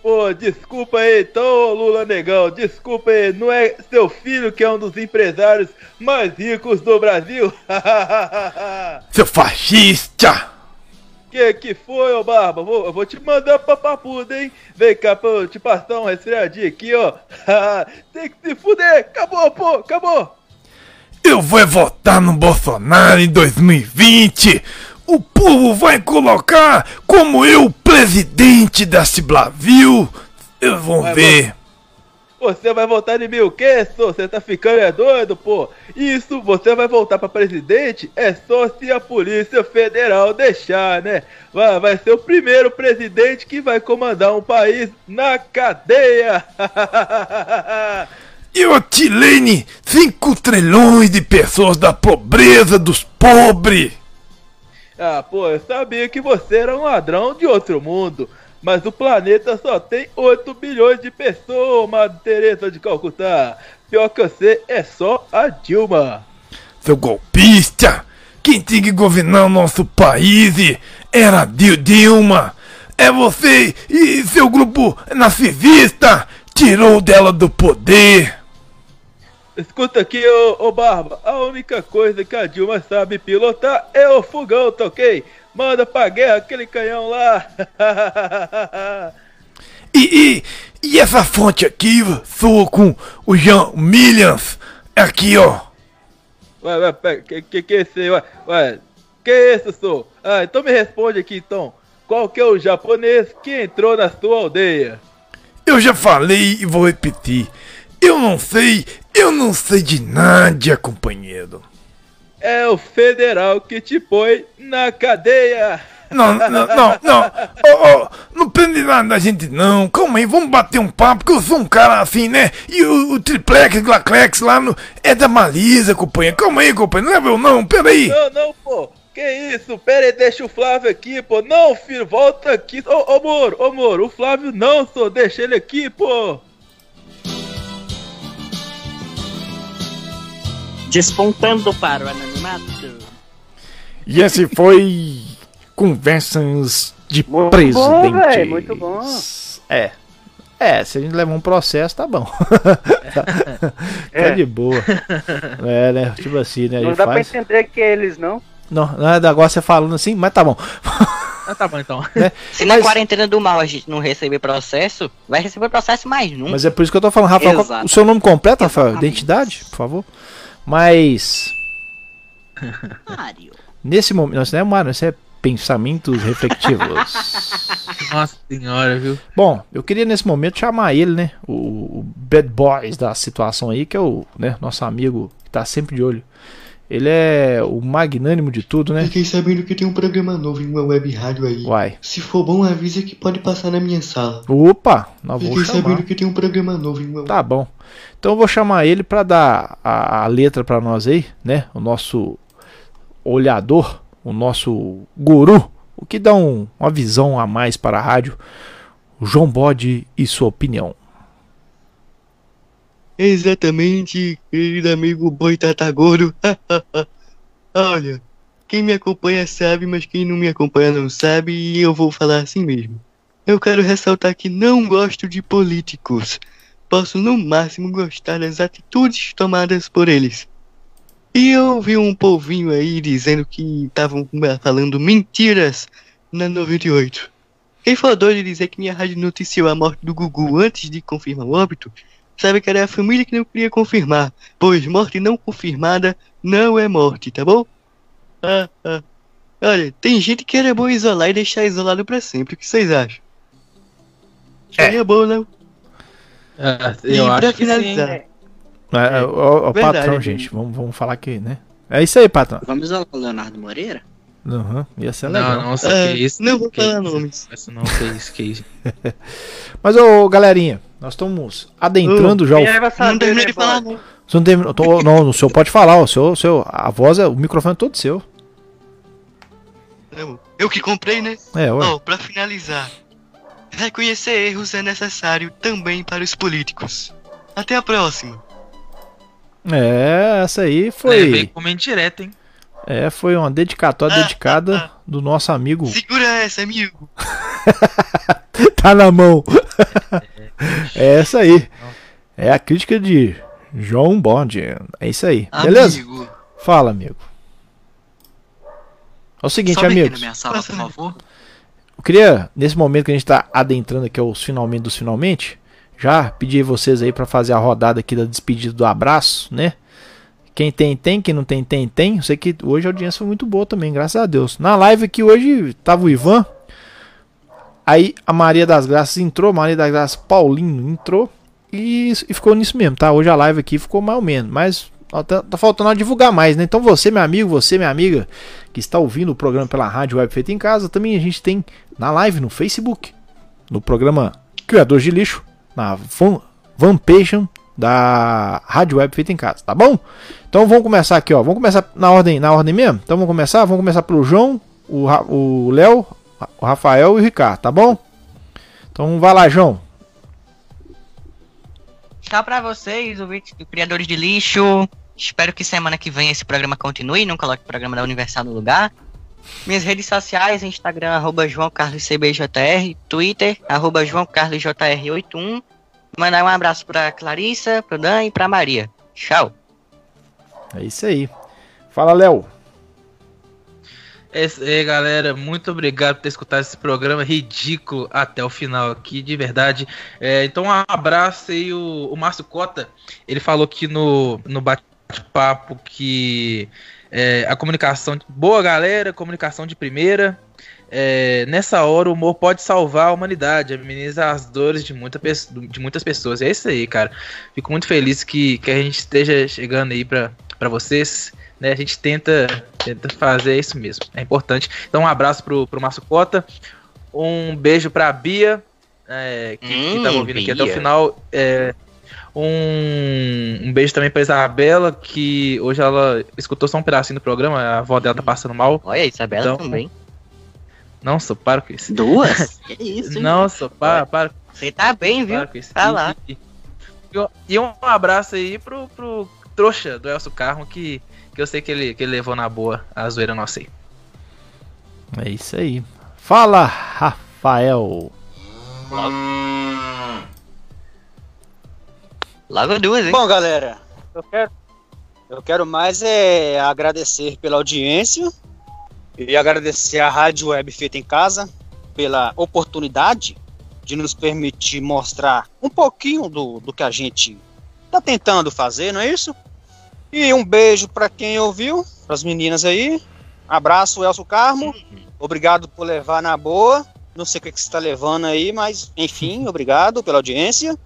Pô, desculpa aí, então, Lula Negão, desculpa aí, não é seu filho que é um dos empresários mais ricos do Brasil? Seu fascista! Que que foi, ô Barba? Vou, eu vou te mandar pra papuda, hein? Vem cá pra eu te passar um resfriadinho aqui, ó. Tem que se fuder, acabou, pô, acabou. Eu vou votar no Bolsonaro em 2020. O povo vai colocar como eu presidente da Ciblavil. Eu vou Vai, ver. Você vai votar em mim o quê, sô? Você tá ficando é doido, pô? Isso, você vai voltar pra presidente? É só se a Polícia Federal deixar, né? Vai, vai ser o primeiro presidente que vai comandar um país na cadeia. Eu atirei 5 trilhões de pessoas da pobreza dos pobres. ah, pô, eu sabia que você era um ladrão de outro mundo. Mas o planeta só tem 8 bilhões de pessoas, Madre Teresa de Calcutá. Pior que você é só a Dilma. Seu golpista! Quem tinha que governar o nosso país era Dil Dilma! É você e seu grupo narcisista! Tirou dela do poder! Escuta aqui, ô, ô Barba, a única coisa que a Dilma sabe pilotar é o fogão, tá ok? Manda pra guerra aquele canhão lá! E, e, e essa fonte aqui, sua com o Jean Millions, aqui ó. Ué, ué, pera, que, que que é esse aí? Ué, ué, que é esse, sou? Ah, então me responde aqui, então. Qual que é o japonês que entrou na sua aldeia? Eu já falei e vou repetir. Eu não sei, eu não sei de nada, companheiro. É o federal que te põe na cadeia! Não, não, não, não. Ô, ô, não prende nada da gente não. Calma aí, vamos bater um papo, que eu sou um cara assim, né? E o, o triplex, glaclex lá no, é da Malisa, companheiro. Calma aí, companheiro, não é meu não, peraí. Não, não, pô! Que isso? Pera aí, deixa o Flávio aqui, pô! Não, filho, volta aqui! Ô, ô Moro, ô Moro, o Flávio não, só deixa ele aqui, pô! Despontando para o anonimato. E esse foi Conversas de Muito bom, Presidente. velho, muito bom. É. É, se a gente levar um processo, tá bom. tá, tá É. de boa. É, né? Tipo assim, né? Não dá pra faz... entender que é eles, não. Não, não é agora você falando assim, mas tá bom. Ah, tá bom então. Né? Se na quarentena do mal a gente não receber processo, vai receber processo mais nunca. Mas é por isso que eu tô falando, Rafael, qual- o seu nome completo, Rafael? Identidade, por favor. Mas. Nesse momento. Não, isso não é Mário, isso é pensamentos reflexivos. Nossa senhora, viu? Bom, eu queria nesse momento chamar ele, né? O, o Bad Boys da situação aí, que é o né, nosso amigo que tá sempre de olho. Ele é o magnânimo de tudo, né? Fiquei sabendo que tem um programa novo em uma web rádio aí. Uai. Se for bom, avisa que pode passar na minha sala. Opa, nós vamos Fiquei chamar. sabendo que tem um programa novo em uma Tá bom. Então eu vou chamar ele pra dar a, a letra pra nós aí, né? O nosso olhador, o nosso guru, o que dá um, uma visão a mais para a rádio. João Bode e sua opinião. Exatamente, querido amigo Boi Tatagoro. Olha, quem me acompanha sabe, mas quem não me acompanha não sabe, e eu vou falar assim mesmo. Eu quero ressaltar que não gosto de políticos. Posso no máximo gostar das atitudes tomadas por eles. E eu vi um povinho aí dizendo que estavam falando mentiras na 98. Quem for doido dizer que minha rádio noticiou a morte do Gugu antes de confirmar o óbito, sabe que era a família que não queria confirmar, pois morte não confirmada não é morte, tá bom? Ah, ah. Olha, tem gente que era bom isolar e deixar isolado pra sempre, o que vocês acham? Seria bom, não? Ah, e eu pra acho que sim. finalizar, É, o, o verdade, patrão, gente, vamos, vamos falar aqui, né? É isso aí, patrão. Vamos isolar o Leonardo Moreira? Uhum, ia ser legal. Não, nossa, É, que isso. não vou falar isso, nomes. Isso não, que isso, que isso. Mas, ô, galerinha, nós estamos adentrando já o. Não terminei né, de falar, não. Você não, terminou- tô- não, o senhor pode falar, o seu, o seu, a voz, é, o microfone é todo seu. Eu que comprei, né? É, ué. Ó, pra finalizar, reconhecer erros é necessário também para os políticos. Até a próxima. É, essa aí foi. como indireta, hein? É, foi uma dedicatória dedicada do nosso amigo. Segura essa, amigo. tá na mão. é essa aí. É a crítica de João Bond. É isso aí. Beleza? Amigo. Fala, amigo. É o seguinte, Sobe aqui amigos. na minha sala, por favor. Eu queria, nesse momento que a gente tá adentrando aqui aos finalmente dos finalmente, já pedir vocês aí pra fazer a rodada aqui da despedida do abraço, né? Quem tem, tem. Quem não tem, tem, tem. Eu sei que hoje a audiência foi muito boa também, graças a Deus. Na live aqui hoje tava o Ivan. Aí a Maria das Graças entrou, Maria das Graças Paulinho entrou. E, e ficou nisso mesmo, tá? Hoje a live aqui ficou mais ou menos. Mas tá, tá faltando divulgar mais, né? Então você, meu amigo, você, minha amiga, que está ouvindo o programa pela Rádio Web Feita em Casa, também a gente tem na live no Facebook, no programa Criadores de Lixo, na fan, fanpage da Rádio Web Feita em Casa, tá bom? Então vamos começar aqui, ó. Vamos começar na ordem, na ordem mesmo? Então vamos começar? Vamos começar pelo João, o, Léo, o Rafael e o Ricardo, tá bom? Então vai lá, João. Tchau pra vocês, ouvintes do Criadores de Lixo. Espero que semana que vem esse programa continue, não coloque o programa da Universal no lugar. Minhas redes sociais, Instagram, arroba João Carlos CBJR, Twitter, arroba João Carlos JR81. Mandar um abraço pra Clarissa, pro Dan e pra Maria. Tchau. É isso aí. Fala, Léo. É isso aí, galera. Muito obrigado por ter escutado esse programa ridículo até o final aqui, de verdade. É, então, um abraço aí. O, o Márcio Cota, ele falou aqui no, no bate-papo que é, a comunicação. Boa, galera. Comunicação de primeira. É, nessa hora, o humor pode salvar a humanidade, amenizar as dores de, muita, de muitas pessoas. É isso aí, cara. Fico muito feliz que, que a gente esteja chegando aí pra, pra vocês. Né? A gente tenta, tenta fazer isso mesmo. É importante. Então, um abraço pro, pro Márcio Cota. Um beijo pra Bia, é, que, que Hum, tava ouvindo aqui até o Bia. final. É, um, um beijo também pra Isabela, que hoje ela escutou só um pedacinho do programa. A avó dela tá passando mal. Olha, a Isabela Então, também. Não, só para com isso. Duas? Que isso, hein? Não, só para, para. Você tá bem, viu? Para com isso. Tá E- lá. E, e- um abraço aí pro, pro trouxa do Elcio Carmo, que, que eu sei que ele, que ele levou na boa a zoeira nossa aí. É isso aí. Fala, Rafael. Logo duas, hein? Bom, galera, eu quero, eu quero mais é agradecer pela audiência e agradecer à Rádio Web Feita em Casa pela oportunidade de nos permitir mostrar um pouquinho do, do que a gente tá tentando fazer, não é isso? E um beijo para quem ouviu, para as meninas aí. Abraço, Elcio Carmo. Obrigado por levar na boa. Não sei o que, que você está levando aí, mas enfim, obrigado pela audiência.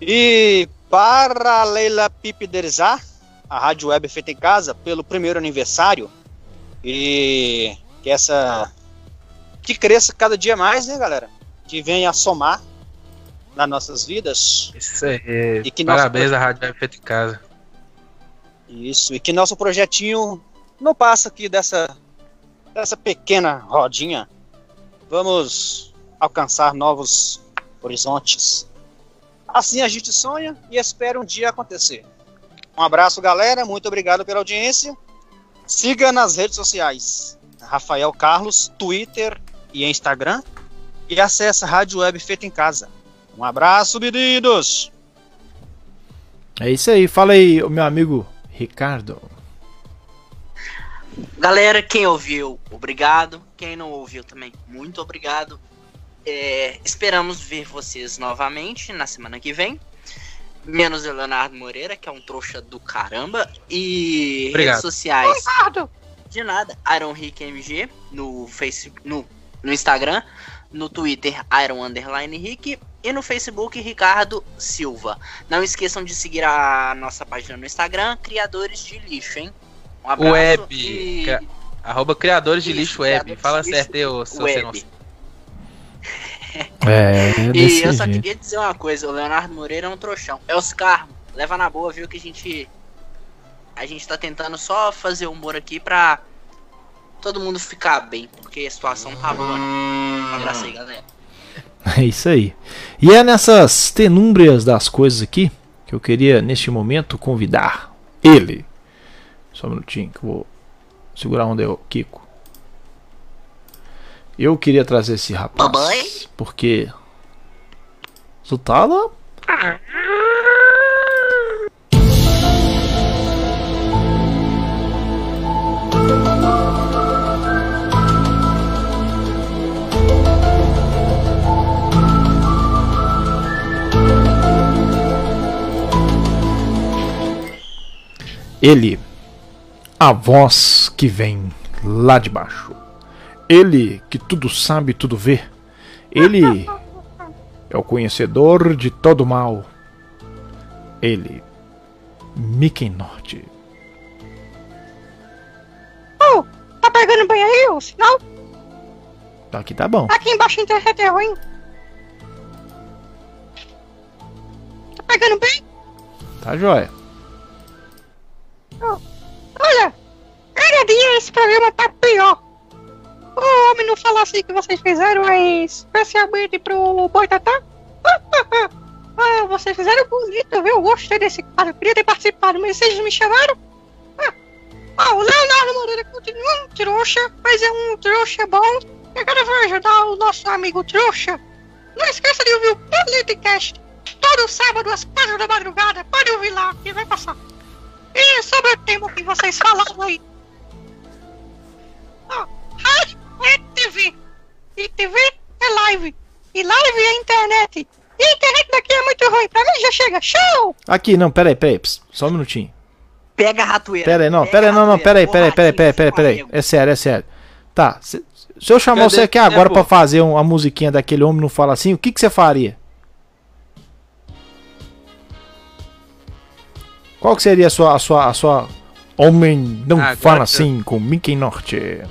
E para a Leila Pipiderzar, a Rádio Web feita em casa, pelo primeiro aniversário. E que essa. Que cresça cada dia mais, né, galera? Que venha a somar nas nossas vidas. Isso aí. E que nosso Parabéns projeto- à Rádio Web Feita em Casa. Isso, e que nosso projetinho não passa aqui dessa, dessa pequena rodinha Vamos alcançar novos horizontes. Assim a gente sonha e espera um dia acontecer. Um abraço, galera. Muito obrigado pela audiência. Siga nas redes sociais. Rafael Carlos, Twitter e Instagram. E acesse a Rádio Web Feita em Casa. Um abraço, meninos! É isso aí. Fala aí, o meu amigo Ricardo. Galera, quem ouviu, obrigado. Quem não ouviu também, muito obrigado. É, esperamos ver vocês novamente na semana que vem. Menos o Leonardo Moreira, que é um trouxa do caramba. E Obrigado. redes sociais. Ricardo! De nada. Iron Rick MG no Facebook, no, no Instagram, no Twitter Iron Underline Rick e no Facebook Ricardo Silva. Não esqueçam de seguir a nossa página no Instagram, Criadores de Lixo, hein? Um abraço Web. e- Arroba criadores de Isso, lixo web. Fala certo aí, ô lixo seu sem noção. É, E eu só jeito. queria dizer uma coisa, o Leonardo Moreira é um trouxão. É os leva na boa, viu que a gente. A gente tá tentando só fazer humor aqui pra todo mundo ficar bem, porque a situação tá boa. Um abraço aí, galera. É isso aí. E é nessas tenúmbrias das coisas aqui que eu queria, neste momento, convidar ele. Só um minutinho que eu vou segurar onde é o Kiko. Eu queria trazer esse rapaz. Papai? Porque. Zutala? Ele, a voz que vem lá de baixo. Ele que tudo sabe, tudo vê. Ele é o conhecedor de todo mal. Ele, Mickey Norte. Oh, tá pegando bem aí o sinal? Aqui tá bom. Aqui embaixo a internet é ruim. Tá pegando bem? Tá jóia. Oh, olha, cada dia esse programa tá pior. O homem não falar assim que vocês fizeram é especialmente pro Boitatá? Ah, vocês fizeram bonito, viu? Eu gostei desse cara, eu queria ter participado, mas vocês me chamaram? Ah, ah, o Leonardo Moreira continua um trouxa, mas é um trouxa bom. E agora vai ajudar o nosso amigo trouxa. Não esqueça de ouvir o Politicast todo sábado às quatro da madrugada. Pode ouvir lá, que vai passar. E sobre o tema que vocês falaram aí. Ó, rádio é TV. E TV é live. E live é internet. E a internet daqui é muito ruim. Pra mim já chega. Show! Aqui, não, pera aí, pera aí. ps, Só um minutinho. Pega a ratoeira. Pera aí, não, Pega pera aí, a não, não, ratoeira. pera aí, pera aí, pera aí, pera aí, pera aí, pera aí. É sério, é sério. Tá, se, se eu chamar Cadê? você aqui agora É, pra fazer um- a musiquinha daquele homem não fala assim, o que que você faria? Qual que seria a sua, a sua, a sua homem não Agora fala que eu- assim com Mickey Norte?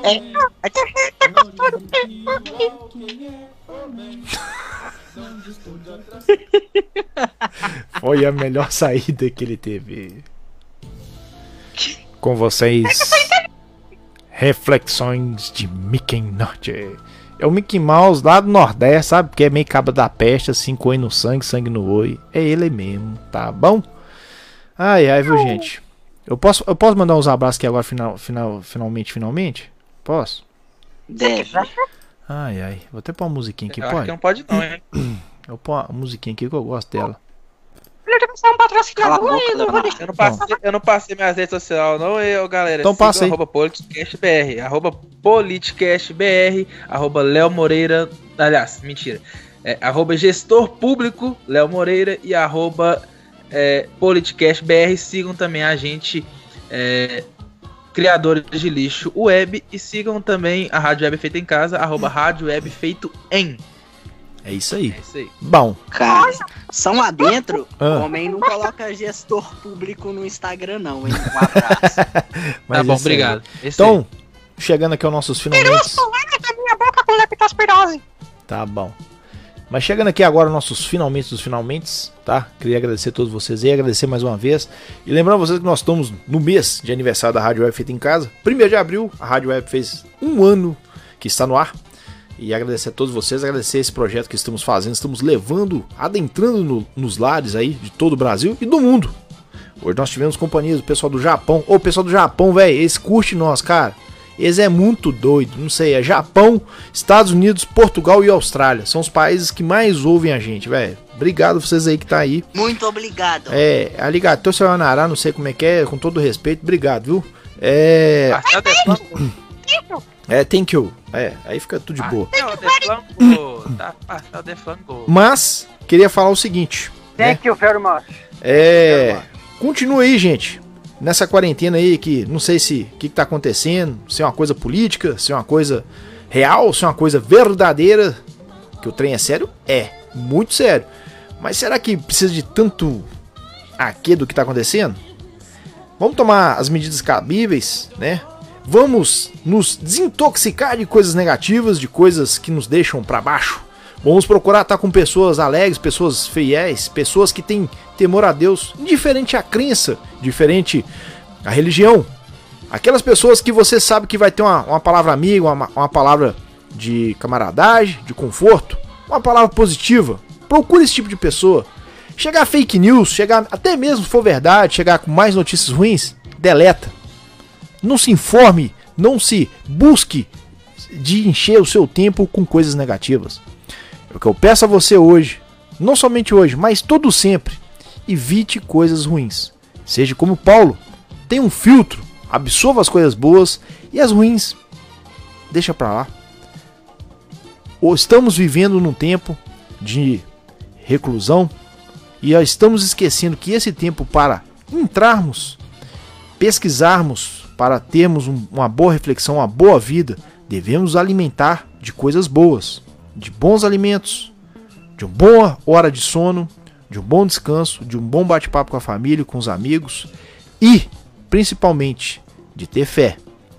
Foi a melhor saída que ele teve. Com vocês, reflexões de Mickey Norte. É o Mickey Mouse lá do Nordeste, sabe? Que é meio caba da peste, assim, com no sangue, sangue no oi. É ele mesmo, tá bom? Ai, ai, viu, gente? Eu posso, eu posso mandar uns abraços aqui agora, final, final, finalmente, finalmente? Posso? Deve. Ai, ai. Vou até pôr uma musiquinha aqui, Eu acho pode? que não pode não, hein? Eu pôr uma musiquinha aqui que eu gosto dela. Um patrocinador não vou deixar. Eu não passei, eu não passei minhas redes sociais, não, eu, galera. Então passa aí. Arroba PoliticastBR, arroba PoliticastBR, arroba Léo Moreira. Aliás, mentira. É, arroba gestor público Léo Moreira e arroba é, PoliticastBR. Sigam também a gente, é, criadores de lixo web. E sigam também a Rádio Web Feita em Casa, arroba Rádio Web Feito em. É isso aí. É isso aí. Bom, Cara, são lá dentro, Ah. o homem não coloca gestor público no Instagram, não, hein? Um abraço. mas tá bom, isso aí. obrigado. Esse aí. Então, chegando aqui aos nossos finalmente. da minha boca com leptospirose. Tá bom. Mas chegando aqui agora nossos finalmente dos finalmente, tá? Queria agradecer a todos vocês e agradecer mais uma vez. E lembrando vocês que nós estamos no mês de aniversário da Rádio Web Feita em Casa. 1 de abril, a Rádio Web fez um ano que está no ar. E agradecer a todos vocês, agradecer esse projeto que estamos fazendo, estamos levando, adentrando no, nos lares aí de todo o Brasil e do mundo. Hoje nós tivemos companhias do pessoal do Japão. Ô, pessoal do Japão, velho, eles curtem nós, cara. Eles é muito doido, não sei, é Japão, Estados Unidos, Portugal e Austrália. São os países que mais ouvem a gente, velho. Obrigado vocês aí que tá aí. Muito obrigado. É, aligato, seu Anará, não sei como é que é, com todo respeito, obrigado, viu? É. É, thank you. É, aí fica tudo de boa. Tá. Mas, queria falar o seguinte. né? Thank you very much. É. Continua aí, gente. Nessa quarentena aí que não sei se o que, que tá acontecendo, se é uma coisa política, se é uma coisa real, se é uma coisa verdadeira. Que o trem é sério? É, muito sério. Mas será que precisa de tanto aqui do que tá acontecendo? Vamos tomar as medidas cabíveis, né? Vamos nos desintoxicar de coisas negativas, de coisas que nos deixam para baixo. Vamos procurar estar com pessoas alegres, pessoas fiéis, pessoas que têm temor a Deus, indiferente à crença, diferente à religião. Aquelas pessoas que você sabe que vai ter uma, uma palavra amiga, uma, uma palavra de camaradagem, de conforto, uma palavra positiva. Procure esse tipo de pessoa. Chegar fake news, chegar até mesmo se for verdade, chegar com mais notícias ruins, deleta. Não se informe, não se busque de encher o seu tempo com coisas negativas. É o que eu peço a você hoje, não somente hoje, mas todo sempre, evite coisas ruins. Seja como Paulo, tenha um filtro, absorva as coisas boas e as ruins deixa pra lá. Ou estamos vivendo num tempo de reclusão e estamos esquecendo que esse tempo para entrarmos, pesquisarmos, para termos um- uma boa reflexão, uma boa vida, devemos alimentar de coisas boas, de bons alimentos, de uma boa hora de sono, de um bom descanso, de um bom bate-papo com a família, com os amigos e, principalmente, de ter fé.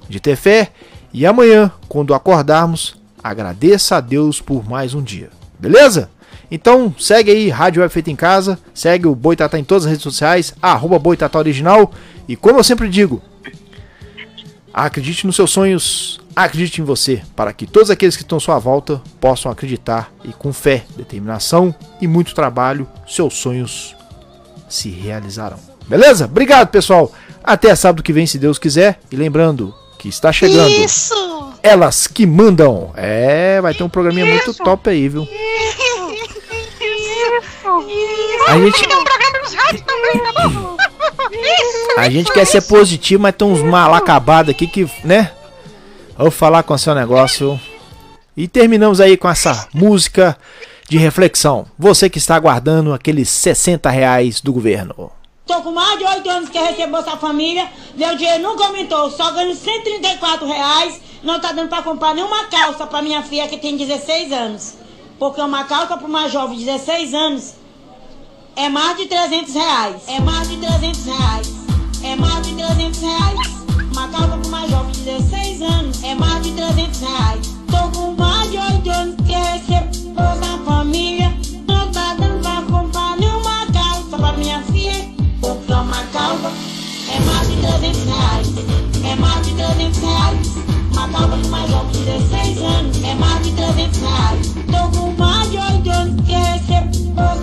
De ter fé e amanhã, quando acordarmos, agradeça a Deus por mais um dia. Beleza? Então segue aí Rádio Web Feita em Casa, segue o Boitatá em todas as redes sociais, arroba Boitatá Original. E como eu sempre digo, acredite nos seus sonhos, acredite em você, para que todos aqueles que estão à sua volta possam acreditar e com fé, determinação e muito trabalho, seus sonhos se realizarão. Beleza? Obrigado, pessoal. Até sábado que vem, se Deus quiser. E lembrando que está chegando. Isso! Elas que mandam. É, vai ter um programinha muito top aí, viu? A gente, Tem um programa nos rádios também, tá bom? Isso! a gente quer ser positivo, mas tem uns mal acabados aqui que, né? Vou falar com o seu negócio. E terminamos aí com essa música de reflexão. Você que está aguardando aqueles 60 reais do governo. Tô com mais de 8 anos que recebo Bolsa Família, meu dinheiro nunca aumentou, só ganho 134 reais, não tá dando pra comprar nenhuma calça pra minha filha que tem 16 anos. Porque uma calça pra uma jovem de 16 anos é mais de 300 reais. É mais de 300 reais. É mais de 300 reais. Uma calça com mais óculos de 16 anos é mais de 300 reais. Tô com mais de 8 anos que recebo Bolsa Família. Não tá dando pra comprar nenhuma calça pra minha filha. Porque uma calça é mais de 300 reais. É mais de 300 reais. Uma calça com mais óculos de 16 anos é mais de 300 reais. Tô com mais de 8 anos que recebo Bolsa